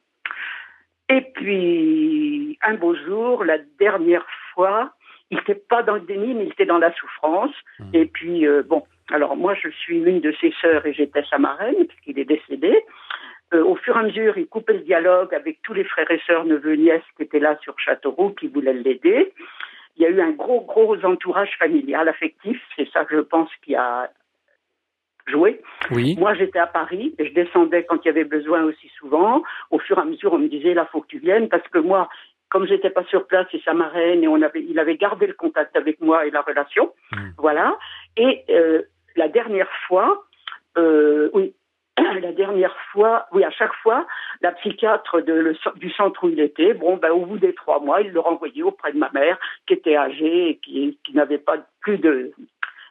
Et puis, un beau jour, la dernière fois, il n'était pas dans le déni, mais il était dans la souffrance. Mmh. Et puis, euh, bon, alors moi, je suis l'une de ses sœurs et j'étais sa marraine, puisqu'il est décédé. Euh, au fur et à mesure, il coupait le dialogue avec tous les frères et sœurs, neveux, nièces qui étaient là sur Châteauroux, qui voulaient l'aider. Il y a eu un gros, gros entourage familial, affectif. C'est ça je pense qui a joué. Oui. Moi, j'étais à Paris et je descendais quand il y avait besoin aussi souvent. Au fur et à mesure, on me disait, là, faut que tu viennes parce que moi, comme j'étais pas sur place, c'est sa marraine et on avait, il avait gardé le contact avec moi et la relation, mmh. voilà. Et euh, la dernière fois, euh, oui, la dernière fois, oui, à chaque fois, la psychiatre de, le, du centre où il était, bon, ben, au bout des trois mois, il le renvoyait auprès de ma mère, qui était âgée et qui, qui n'avait pas plus de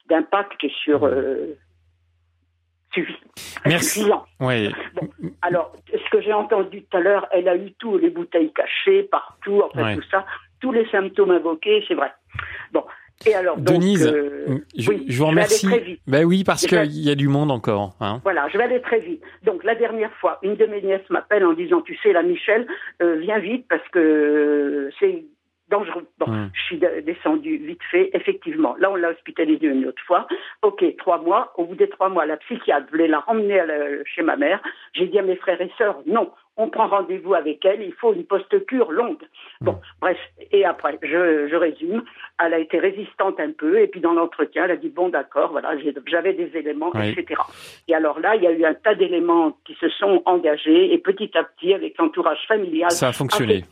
d'impact sur mmh. Euh, Merci. Oui. alors, ce que j'ai entendu tout à l'heure, elle a eu tout, les bouteilles cachées partout, enfin tout ça, tous les symptômes invoqués, c'est vrai. Bon. Et alors, Denise, euh, je, vous remercie. Ben oui, parce qu'il y a du monde encore. Hein. Voilà, je vais aller très vite. Donc la dernière fois, une de mes nièces m'appelle en disant, tu sais, la Michel, euh, viens vite parce que c'est dangereux. Bon, je suis descendue vite fait, effectivement. Là, on l'a hospitalisée une autre fois. Ok, trois mois. Au bout des trois mois, la psychiatre voulait la ramener chez ma mère. J'ai dit à mes frères et sœurs, non, on prend rendez-vous avec elle, il faut une post-cure longue. Bon, mm. bref, et après, je, je, résume, elle a été résistante un peu, et puis dans l'entretien, elle a dit, bon d'accord, voilà, j'avais des éléments, etc. Et alors là, il y a eu un tas d'éléments qui se sont engagés, et petit à petit, avec l'entourage familial, ça a fonctionné.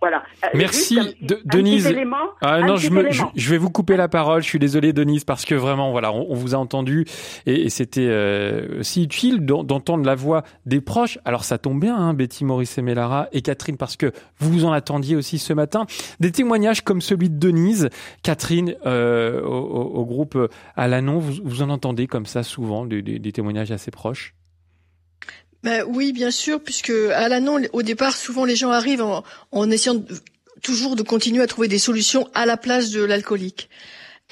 Voilà. Euh, Merci, Denise. ah, non, je, me, je, vais vous couper la parole, je suis désolé, Denise, parce que vraiment, voilà, on, vous a entendu, et, et c'était euh, si utile d'entendre la voix des proches. Alors ça tombe bien, hein, Betty Maurice et Mélara et Catherine, parce que vous vous en attendiez aussi ce matin. Des témoignages comme celui de Denise, Catherine, euh, au, groupe Alanon, vous, vous en entendez comme ça souvent, des, témoignages assez proches? Ben oui, bien sûr, puisque à l'annon, au départ, souvent les gens arrivent en, en essayant toujours de continuer à trouver des solutions à la place de l'alcoolique.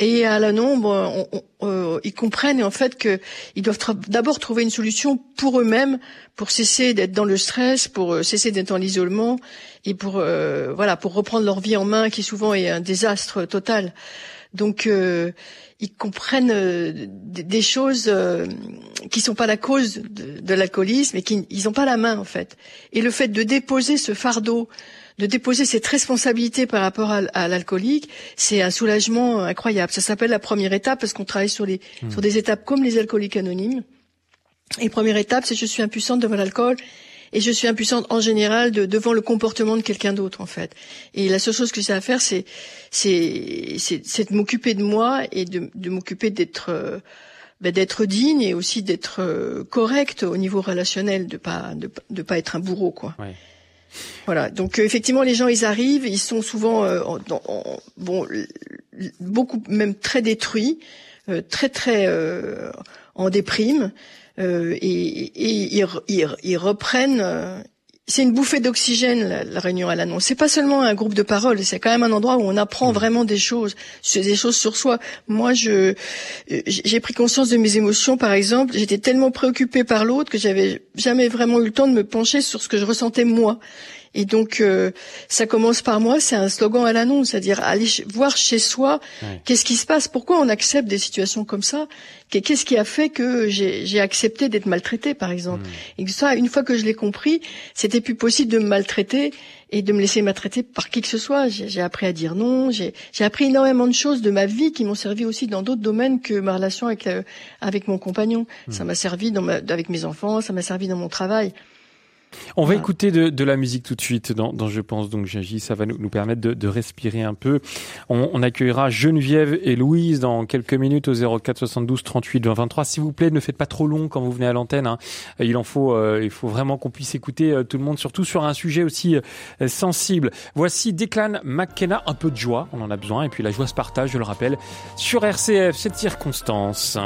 Et à la nombre, euh, ils comprennent en fait qu'ils doivent d'abord trouver une solution pour eux-mêmes, pour cesser d'être dans le stress, pour euh, cesser d'être dans l'isolement et pour euh, voilà pour reprendre leur vie en main, qui souvent est un désastre total. Donc ils comprennent des choses qui sont pas la cause de, de l'alcoolisme et qu'ils n'ont pas la main en fait. Et le fait de déposer ce fardeau de déposer cette responsabilité par rapport à, l'alcoolique, c'est un soulagement incroyable. Ça s'appelle la première étape parce qu'on travaille sur, les, hmm. sur des étapes comme les alcooliques anonymes. Et première étape, c'est je suis impuissante devant l'alcool et je suis impuissante en général de, devant le comportement de quelqu'un d'autre en fait. Et la seule chose que j'ai à faire, c'est c'est c'est de m'occuper de moi et de, de m'occuper d'être euh, ben, d'être digne et aussi d'être euh, correct au niveau relationnel, de pas de, de pas être un bourreau quoi. Voilà. Donc euh, effectivement, les gens, ils arrivent, ils sont souvent, euh, bon, beaucoup, même très détruits, euh, très très en déprime, et, ils, reprennent. C'est une bouffée d'oxygène la, réunion à l'annonce. C'est pas seulement un groupe de parole, c'est quand même un endroit où on apprend mmh. vraiment des choses, des choses sur soi. Moi, je j'ai pris conscience de mes émotions, par exemple. J'étais tellement préoccupée par l'autre que j'avais jamais vraiment eu le temps de me pencher sur ce que je ressentais moi. Et donc, euh, ça commence par moi, c'est un slogan à l'annonce, c'est-à-dire aller voir chez soi qu'est-ce qui se passe, pourquoi on accepte des situations comme ça, qu'est-ce qui a fait que j'ai accepté d'être maltraité, par exemple. Hmm. Et que ça, une fois que je l'ai compris, c'était plus possible de me maltraiter et de me laisser maltraiter par qui que ce soit. J'ai appris à dire non, j'ai appris énormément de choses de ma vie qui m'ont servi aussi dans d'autres domaines que ma relation avec, euh, avec mon compagnon. Ça hmm. m'a servi dans ma, avec mes enfants, ça m'a servi dans mon travail. On va écouter de, la musique tout de suite dans, Je pense donc j'agis. Ça va nous, permettre de, respirer un peu. On, accueillera Geneviève et Louise dans quelques minutes au 04 72 38 23. S'il vous plaît, ne faites pas trop long quand vous venez à l'antenne. Hein. Il en faut, euh, il faut vraiment qu'on puisse écouter euh, tout le monde, surtout sur un sujet aussi euh, sensible. Voici Declan McKenna, un peu de joie, on en a besoin, et puis la joie se partage, je le rappelle, sur RCF, cette circonstance.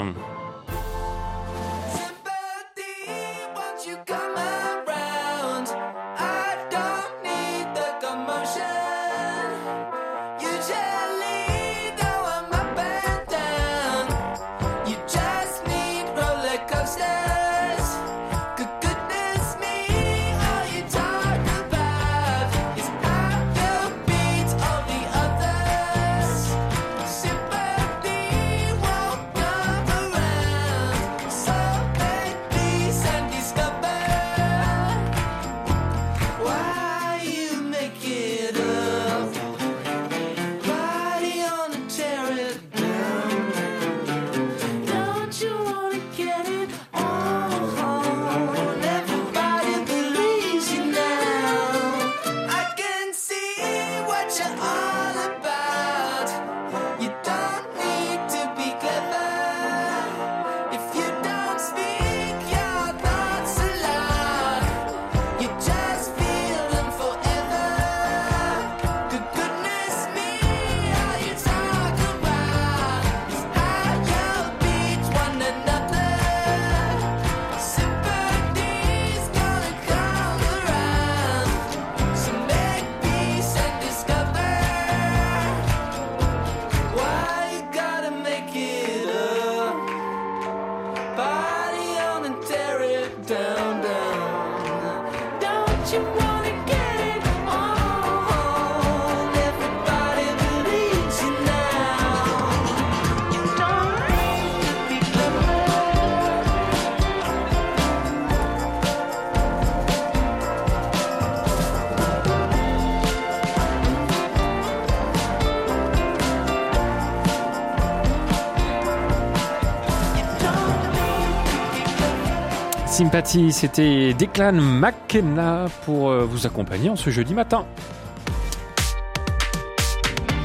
Sympathie, c'était Declan McKenna pour euh, vous accompagner en ce jeudi matin.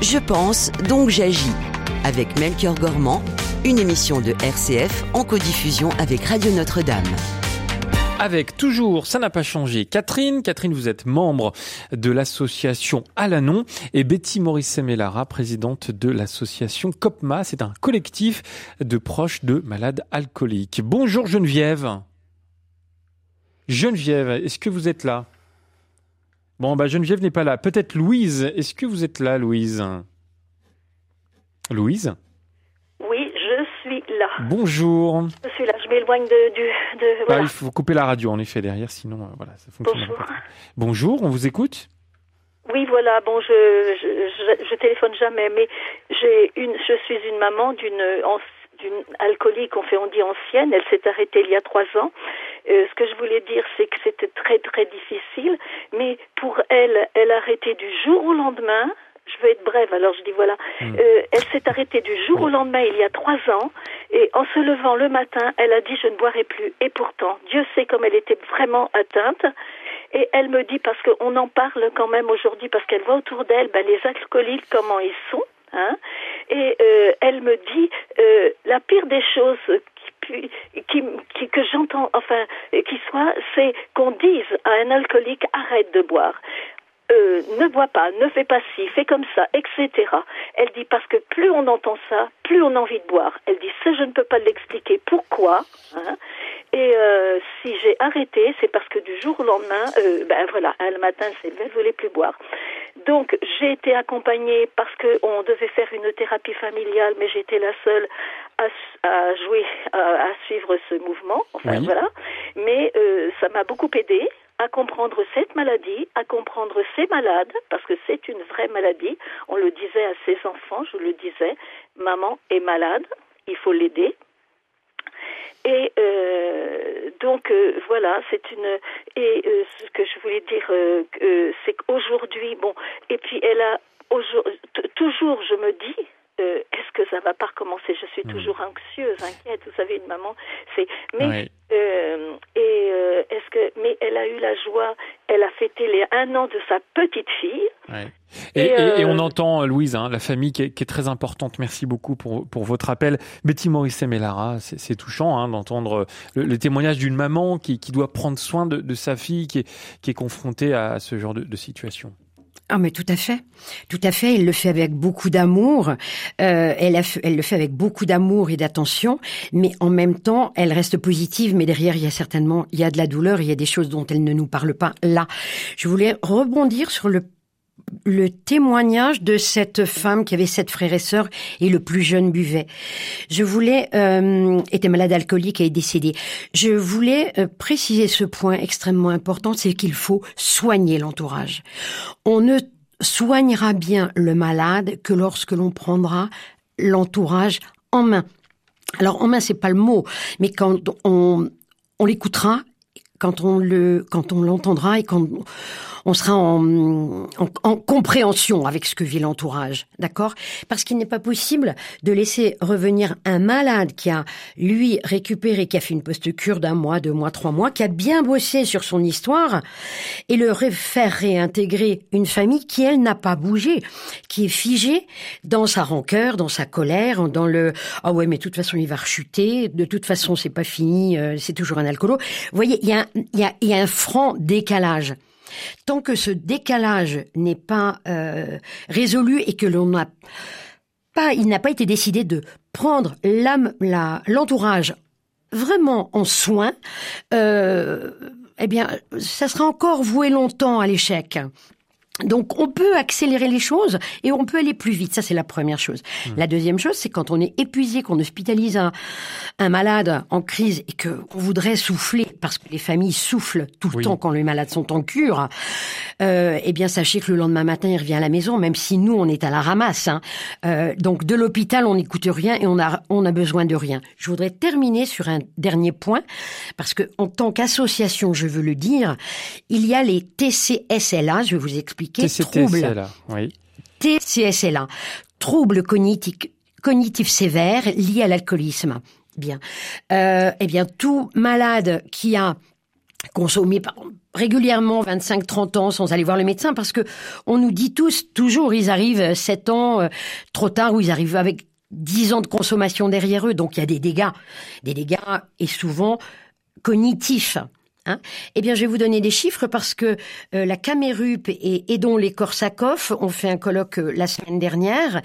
Je pense, donc j'agis. Avec Melchior Gormand, une émission de RCF en codiffusion avec Radio Notre-Dame. Avec toujours, ça n'a pas changé, Catherine. Catherine, vous êtes membre de l'association Alanon et Betty Maurice Melara, présidente de l'association COPMA. C'est un collectif de proches de malades alcooliques. Bonjour Geneviève. Geneviève, est-ce que vous êtes là? Bon, bah Geneviève n'est pas là. Peut-être Louise. Est-ce que vous êtes là, Louise? Louise? Oui, je suis là. Bonjour. Je suis là. Je m'éloigne de, du. De, ah, voilà. il faut couper la radio, en effet, derrière, sinon, euh, voilà, ça fonctionne Bonjour. pas. Bonjour, on vous écoute? Oui, voilà. Bon, je, je, je, je téléphone jamais, mais j'ai une. Je suis une maman d'une d'une alcoolique, on fait, on dit ancienne. Elle s'est arrêtée il y a trois ans. Euh, ce que je voulais dire, c'est que c'était très très difficile, mais pour elle, elle a arrêté du jour au lendemain. Je veux être brève, alors je dis voilà. Mm. Euh, elle s'est arrêtée du jour au lendemain il y a trois ans, et en se levant le matin, elle a dit je ne boirai plus. Et pourtant, Dieu sait comme elle était vraiment atteinte. Et elle me dit, parce qu'on en parle quand même aujourd'hui, parce qu'elle voit autour d'elle ben, les alcooliques, comment ils sont. Hein, et euh, elle me dit, euh, la pire des choses qui, qui, qui- que j'entends, enfin, qui soit, c'est qu'on dise à un alcoolique, arrête de boire. Euh, ne bois pas, ne fais pas ci, fais comme ça, etc. Elle dit parce que plus on entend ça, plus on a envie de boire. Elle dit ça, je ne peux pas l'expliquer. Pourquoi hein? Et euh, si j'ai arrêté, c'est parce que du jour au lendemain, euh, ben voilà, un le matin, levée, elle voulait plus boire. Donc j'ai été accompagnée parce que on devait faire une thérapie familiale, mais j'étais la seule à, à jouer, à, à suivre ce mouvement. Enfin Oui. voilà. Mais euh, ça m'a beaucoup aidé à comprendre cette maladie, à comprendre ces malades, parce que c'est une vraie maladie. On le disait à ses enfants, je le disais, maman est malade, il faut l'aider. Et euh, donc euh, voilà, c'est une et euh, ce que je voulais dire, c'est qu'aujourd'hui, bon, et puis elle a toujours, je me dis, euh, est-ce que ça va pas recommencer? Je suis Mm. toujours anxieuse, inquiète. Vous savez, une maman, c'est. Mais Oui. euh, et euh, est-ce que mais elle a eu la joie, elle a fêté les un an de sa petite fille. Ouais. Et, et euh, on entend, euh, Louise, hein, la famille qui est, qui est très importante. Merci beaucoup pour, pour votre appel. Betty Morisset Mellara, c'est c'est touchant hein, d'entendre le, le témoignage d'une maman qui, qui doit prendre soin de, de sa fille, qui est, qui est confrontée à ce genre de, de situation. Ah mais tout à fait, tout à fait. Elle le fait avec beaucoup d'amour. Euh, elle, elle le fait avec beaucoup d'amour et d'attention, mais en même temps, elle reste positive. Mais derrière, il y a certainement, il y a de la douleur, il y a des choses dont elle ne nous parle pas là. Je voulais rebondir sur le le témoignage de cette femme qui avait sept frères et sœurs et le plus jeune buvait. Je voulais euh, était malade alcoolique et est décédé. Je voulais euh, préciser ce point extrêmement important, c'est qu'il faut soigner l'entourage. On ne soignera bien le malade que lorsque l'on prendra l'entourage en main. Alors en main c'est pas le mot, mais quand on on l'écoutera, quand on le quand on l'entendra et quand on sera en, en, en compréhension avec ce que vit l'entourage, d'accord? Parce qu'il n'est pas possible de laisser revenir un malade qui a, lui, récupéré, qui a fait une post-cure d'un mois, deux mois, trois mois, qui a bien bossé sur son histoire, et le faire réintégrer une famille qui, elle, n'a pas bougé, qui est figée dans sa rancœur, dans sa colère, dans le « ah ouais, mais de toute façon, il va rechuter, de toute façon, c'est pas fini, euh, c'est toujours un alcoolo ». Vous voyez, il y a, il y, a, un franc décalage. Tant que ce décalage n'est pas euh, résolu et que l'on n'a pas, il n'a pas été décidé de prendre l'âme, l'entourage vraiment en soin, euh, eh bien, ça sera encore voué longtemps à l'échec. Donc on peut accélérer les choses et on peut aller plus vite. Ça c'est la première chose. La deuxième chose, c'est quand on est épuisé, qu'on hospitalise un, un malade en crise et que on voudrait souffler parce que les familles soufflent tout le Oui. temps quand les malades sont en cure. Euh, eh bien sachez que le lendemain matin il revient à la maison, même si nous on est à la ramasse. hein. Euh, donc de l'hôpital on n'écoute rien et on a on a besoin de rien. Je voudrais terminer sur un dernier point parce que en tant qu'association, je veux le dire, il y a les TCSLA. Je vais vous expliquer troubles TCTSL, oui. TCSLA, troubles cognitifs, cognitifs sévères liés à l'alcoolisme. Bien. Euh, eh bien, tout malade qui a consommé régulièrement 25-30 ans sans aller voir le médecin parce que on nous dit tous toujours ils arrivent 7 ans euh, trop tard ou ils arrivent avec 10 ans de consommation derrière eux donc il y a des dégâts des dégâts et souvent cognitifs Hein eh bien, je vais vous donner des chiffres parce que euh, la Camérup et Aidons les Korsakoff ont fait un colloque euh, la semaine dernière.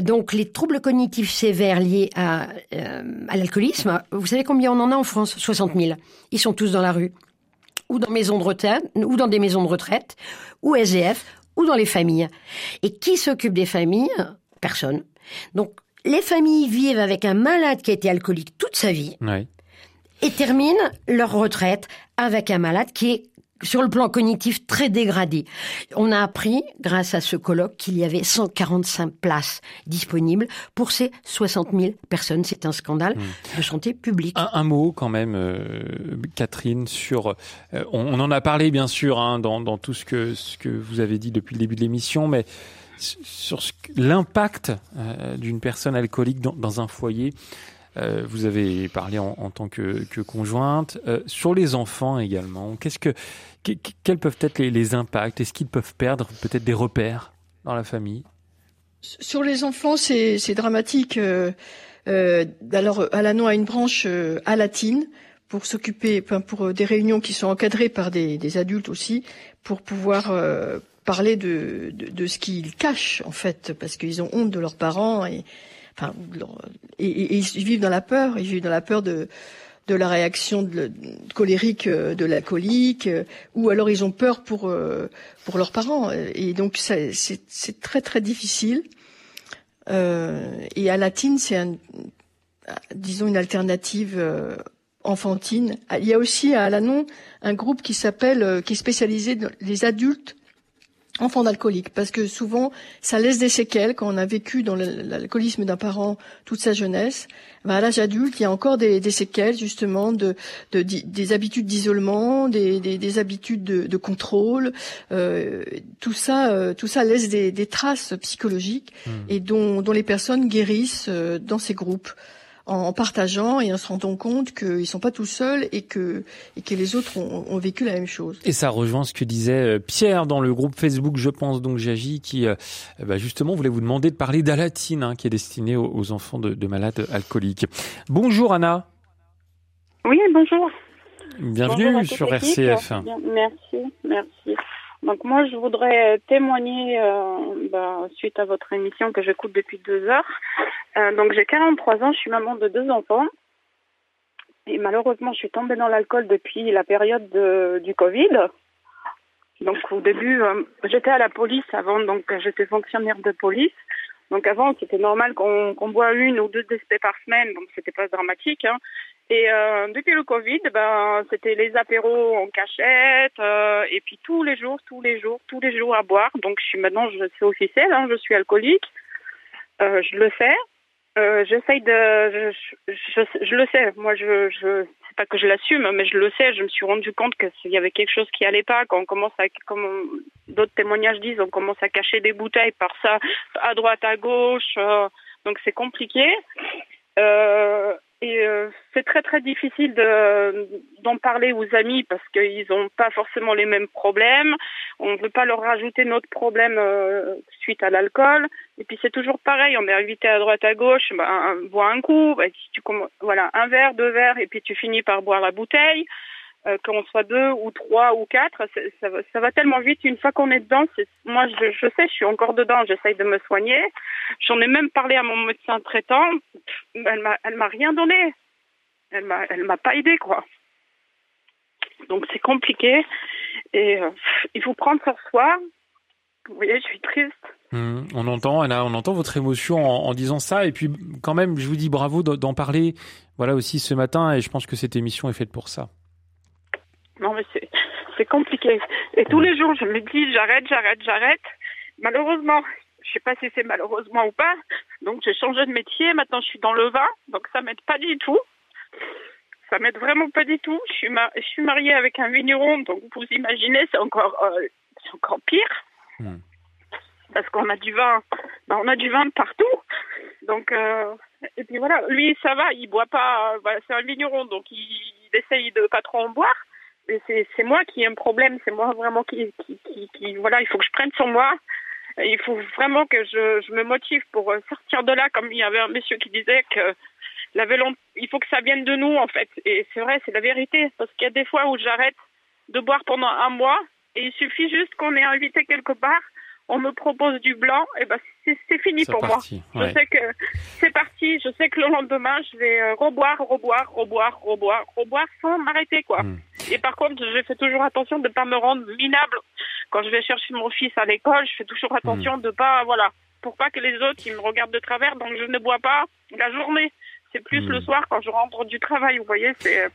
Donc, les troubles cognitifs sévères liés à, euh, à l'alcoolisme, vous savez combien on en a en France? 60 000. Ils sont tous dans la rue. ou dans maisons de retraite, ou dans des maisons de retraite, ou SGF, ou dans les familles. Et qui s'occupe des familles? Personne. Donc, les familles vivent avec un malade qui a été alcoolique toute sa vie et terminent leur retraite avec un malade qui est sur le plan cognitif très dégradé. On a appris, grâce à ce colloque, qu'il y avait 145 places disponibles pour ces 60 000 personnes. C'est un scandale hmm. de santé publique. Un, mot quand même, euh, Catherine, sur... Euh, on, en a parlé bien sûr hein, dans, tout ce que, ce que vous avez dit depuis le début de l'émission, mais sur l'impact euh, d'une personne alcoolique dans, un foyer. Vous avez parlé en, tant que, conjointe. sur les enfants également, qu'est-ce que quels peuvent être les, impacts? Est-ce qu'ils peuvent perdre peut-être des repères dans la famille? Sur les enfants, c'est dramatique. Euh, euh, alors, Alanon a une branche euh, à latine pour s'occuper, pour des réunions qui sont encadrées par des, adultes aussi, pour pouvoir parler de, ce qu'ils cachent en fait, parce qu'ils ont honte de leurs parents et, et, ils vivent dans la peur. Ils vivent dans la peur de de la réaction de, colérique euh, de l'alcoolique, euh, ou alors ils ont peur pour euh, pour leurs parents. Et donc c'est très très difficile. et à Latine, c'est un, disons une alternative enfantine. Il y a aussi à Alanon un groupe qui s'appelle, qui est spécialisé dans les adultes enfant d'alcoolique, parce que souvent ça laisse des séquelles quand on a vécu dans l'alcoolisme d'un parent toute sa jeunesse. Ben, à l'âge adulte, il y a encore des, des séquelles justement de, de, des habitudes d'isolement, des, des, des, habitudes de, de contrôle. Euh, tout ça, euh, tout ça laisse des, des traces psychologiques mmh. et dont, dont les personnes guérissent euh, dans ces groupes en partageant et en se rendant compte qu'ils ne sont pas tout seuls et que, et que les autres ont, ont, vécu la même chose. Et ça rejoint ce que disait euh, Pierre dans le groupe Facebook Je pense donc j'agis qui euh, bah justement voulait vous demander de parler d'Alatine hein, qui est destinée aux, enfants de, de, malades alcooliques. Bonjour Anna. Oui, bonjour. Bienvenue sur RCF. Merci, merci. Donc moi, je voudrais témoigner euh, bah, suite à votre émission que j'écoute depuis deux heures. Euh, donc j'ai 43 ans, je suis maman de deux enfants. Et malheureusement, je suis tombée dans l'alcool depuis la période de, du Covid. Donc au début, euh, j'étais à la police avant, donc j'étais fonctionnaire de police. Donc avant, c'était normal qu'on qu boit une ou deux DSP par semaine, donc c'était pas dramatique. Hein. Et euh, depuis le Covid, ben c'était les apéros en cachette euh, et puis tous les jours, tous les jours, tous les jours à boire. Donc je suis maintenant, c'est officiel, hein, je suis alcoolique. Euh, je le sais. Euh, j'essaye de, je, je, je, le sais. Moi, je, je, c'est pas que je l'assume, mais je le sais. Je me suis rendu compte que s'il y avait quelque chose qui allait pas, quand on commence à, comme d'autres témoignages disent, on commence à cacher des bouteilles par ça, à droite, à gauche. Euh, donc c'est compliqué. Euh, et euh, c'est très très difficile de, d'en parler aux amis parce qu'ils n'ont pas forcément les mêmes problèmes. On ne veut pas leur rajouter notre problème euh, suite à l'alcool. Et puis c'est toujours pareil, on est invité à droite à gauche, ben, bois un coup, voilà un verre, deux verres, et puis tu finis par boire la bouteille. Euh, qu'on soit deux ou trois ou quatre, ça, va, tellement vite. Une fois qu'on est dedans, moi je, sais, je suis encore dedans, j'essaye de me soigner. J'en ai même parlé à mon médecin traitant, elle m'a, rien donné. Elle m'a pas aidé quoi. Donc c'est compliqué et euh, il faut prendre sur soi. Vous voyez, je suis triste. Mmh, on entend, Anna, on entend votre émotion en, en, disant ça, et puis quand même, je vous dis bravo d'en parler, voilà aussi ce matin, et je pense que cette émission est faite pour ça. Non, mais c'est compliqué. Et tous les jours, je me dis, j'arrête, j'arrête, j'arrête. Malheureusement, je sais pas si c'est malheureusement ou pas. Donc, j'ai changé de métier. Maintenant, je suis dans le vin. Donc, ça m'aide pas du tout. Ça m'aide vraiment pas du tout. Je suis, je suis mariée avec un vigneron. Donc, vous imaginez, c'est encore, euh, c'est encore pire. Hmm. Parce qu'on a du vin. Ben, on a du vin de partout. Donc, euh, et puis voilà. Lui, ça va. Il boit pas. Voilà, c'est un vigneron. Donc, il, il essaye de pas trop en boire c'est moi qui ai un problème, c'est moi vraiment qui, qui, qui, qui, voilà, il faut que je prenne sur moi. Il faut vraiment que je, je me motive pour euh, sortir de là, comme il y avait un monsieur qui disait que la vélo, il faut que ça vienne de nous en fait. Et c'est vrai, c'est la vérité, parce qu'il y a des fois où j'arrête de boire pendant un mois et il suffit juste qu'on ait invité quelque part on me propose du blanc, et ben c'est fini pour moi. Je sais que c'est parti. Je sais que le lendemain, je vais euh, reboire, reboire, reboire, reboire, reboire sans m'arrêter quoi. Hmm. Et par contre, je fais toujours attention de ne pas me rendre minable. Quand je vais chercher mon fils à l'école, je fais toujours attention de pas, voilà, pour pas que les autres ils me regardent de travers. Donc je ne bois pas la journée. C'est plus le soir quand je rentre du travail. Vous voyez, c'est.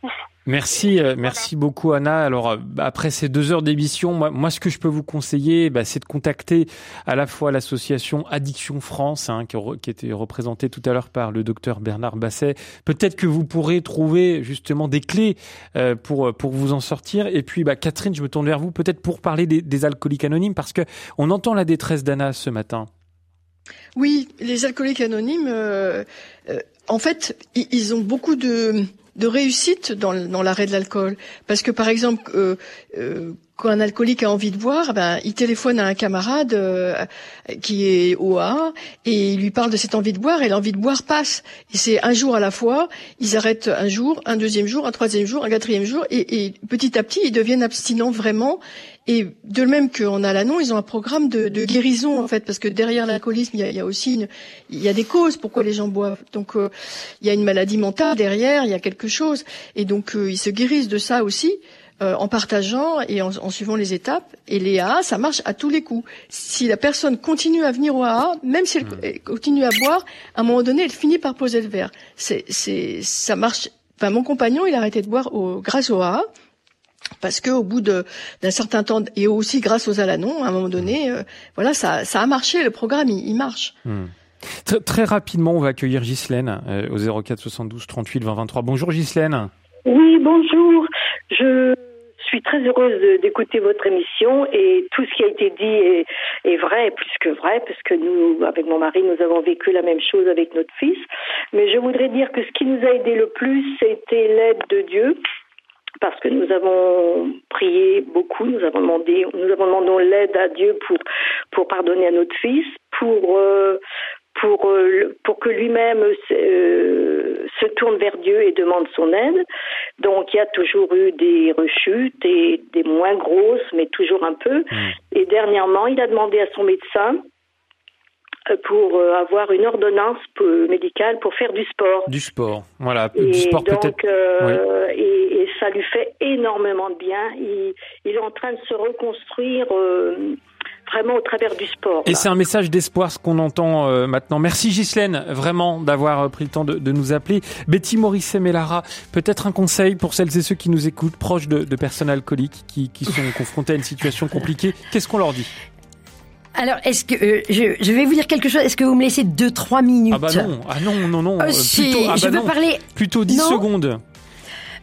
Merci, euh, merci beaucoup Anna. Alors euh, après ces deux heures d'émission, moi, moi, ce que je peux vous conseiller, bah, c'est de contacter à la fois l'association Addiction France, hein, qui, qui était représentée tout à l'heure par le docteur Bernard Basset. Peut-être que vous pourrez trouver justement des clés euh, pour pour vous en sortir. Et puis, bah, Catherine, je me tourne vers vous, peut-être pour parler des, des alcooliques anonymes, parce que on entend la détresse d'Anna ce matin. Oui, les alcooliques anonymes, euh, euh, en fait, ils ont beaucoup de, de réussite dans, l'arrêt de l'alcool. Parce que, par exemple, euh, euh quand un alcoolique a envie de boire, ben, il téléphone à un camarade euh, qui est au A et il lui parle de cette envie de boire et l'envie de boire passe. Et c'est un jour à la fois, ils arrêtent un jour, un deuxième jour, un troisième jour, un quatrième jour et, et petit à petit, ils deviennent abstinents vraiment et de même qu'on a l'annon, ils ont un programme de, guérison en fait, parce que derrière l'alcoolisme, il y a, il y a aussi une, il y a des causes pourquoi les gens boivent. Donc euh, il y a une maladie mentale derrière, il y a quelque chose, et donc euh, ils se guérissent de ça aussi. Euh, en partageant et en, en, suivant les étapes. Et les AA, ça marche à tous les coups. Si la personne continue à venir au AA, même si elle mmh. continue à boire, à un moment donné, elle finit par poser le verre. C'est, c'est, ça marche. Enfin, mon compagnon, il a arrêté de boire au, grâce au AA parce que au bout d'un certain temps et aussi grâce aux Alanons, à un moment donné, euh, voilà, ça, ça a marché, le programme il, il marche. Hmm. Très, très, rapidement, on va accueillir Ghislaine euh, au 04 72 38 20 23. Bonjour Ghislaine. Oui, bonjour. Je suis très heureuse d'écouter votre émission et tout ce qui a été dit est, est, vrai, plus que vrai, parce que nous, avec mon mari, nous avons vécu la même chose avec notre fils. Mais je voudrais dire que ce qui nous a aidé le plus, c'était l'aide de Dieu parce que nous avons prié beaucoup, nous avons demandé, nous avons demandé l'aide à Dieu pour pour pardonner à notre fils, pour euh, pour euh, pour que lui-même euh, se tourne vers Dieu et demande son aide. Donc il y a toujours eu des rechutes et des moins grosses, mais toujours un peu. Mmh. Et dernièrement, il a demandé à son médecin pour euh, avoir une ordonnance médicale pour faire du sport. Du sport, voilà. du sport peut-être. Euh, et, et, ça lui fait énormément de bien. Il, il est en train de se reconstruire. Euh, vraiment au travers du sport. Et c'est un message d'espoir ce qu'on entend euh, maintenant. Merci Ghislaine, vraiment d'avoir euh, pris le temps de, de nous appeler. Betty Morisset Mellara, peut-être un conseil pour celles et ceux qui nous écoutent, proches de, de personnes alcooliques qui, qui sont confrontés à une situation compliquée. Qu'est-ce qu'on leur dit? Alors, est-ce que euh, je, je, vais vous dire quelque chose Est-ce que vous me laissez 2-3 minutes? Ah bah non, ah non, non, non. Euh, si, plutôt, ah bah je veux parler. Plutôt 10 non secondes.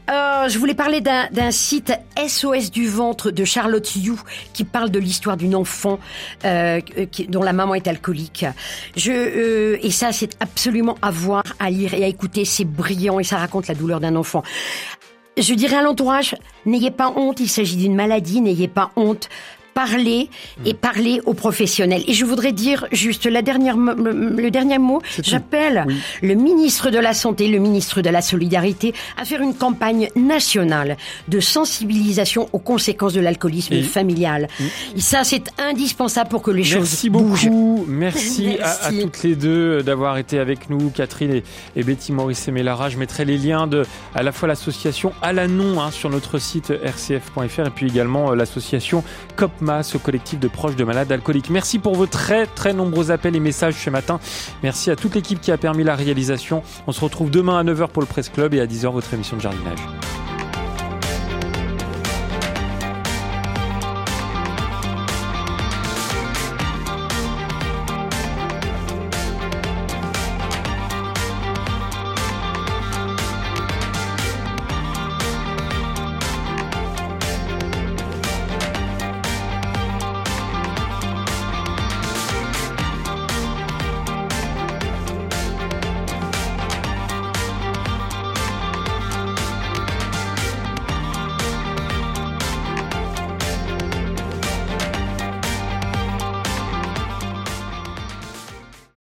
Euh, je voulais parler d'un site SOS du ventre de Charlotte You qui parle de l'histoire d'une enfant euh, dont la maman est alcoolique. Je, euh, et ça, c'est absolument à voir, à lire et à écouter. C'est brillant et ça raconte la douleur d'un enfant. Je dirais à l'entourage, n'ayez pas honte, il s'agit d'une maladie, n'ayez pas honte parler et mm. parler aux professionnels. Et je voudrais dire juste la dernière, le dernier mot. J'appelle le ministre de la Santé, le ministre de la Solidarité à faire une campagne nationale de sensibilisation aux conséquences de l'alcoolisme familial. Et ça, c'est indispensable pour que les choses Merci beaucoup. Merci, À, toutes les deux d'avoir été avec nous, Catherine et, Betty Maurice et Mélara. Je mettrai les liens de à la fois l'association Alanon hein, sur notre site rcf.fr et puis également euh, l'association COP ce collectif de proches de malades alcooliques. Merci pour vos très très nombreux appels et messages ce matin. Merci à toute l'équipe qui a permis la réalisation. On se retrouve demain à 9h pour le Presse Club et à 10h votre émission de jardinage.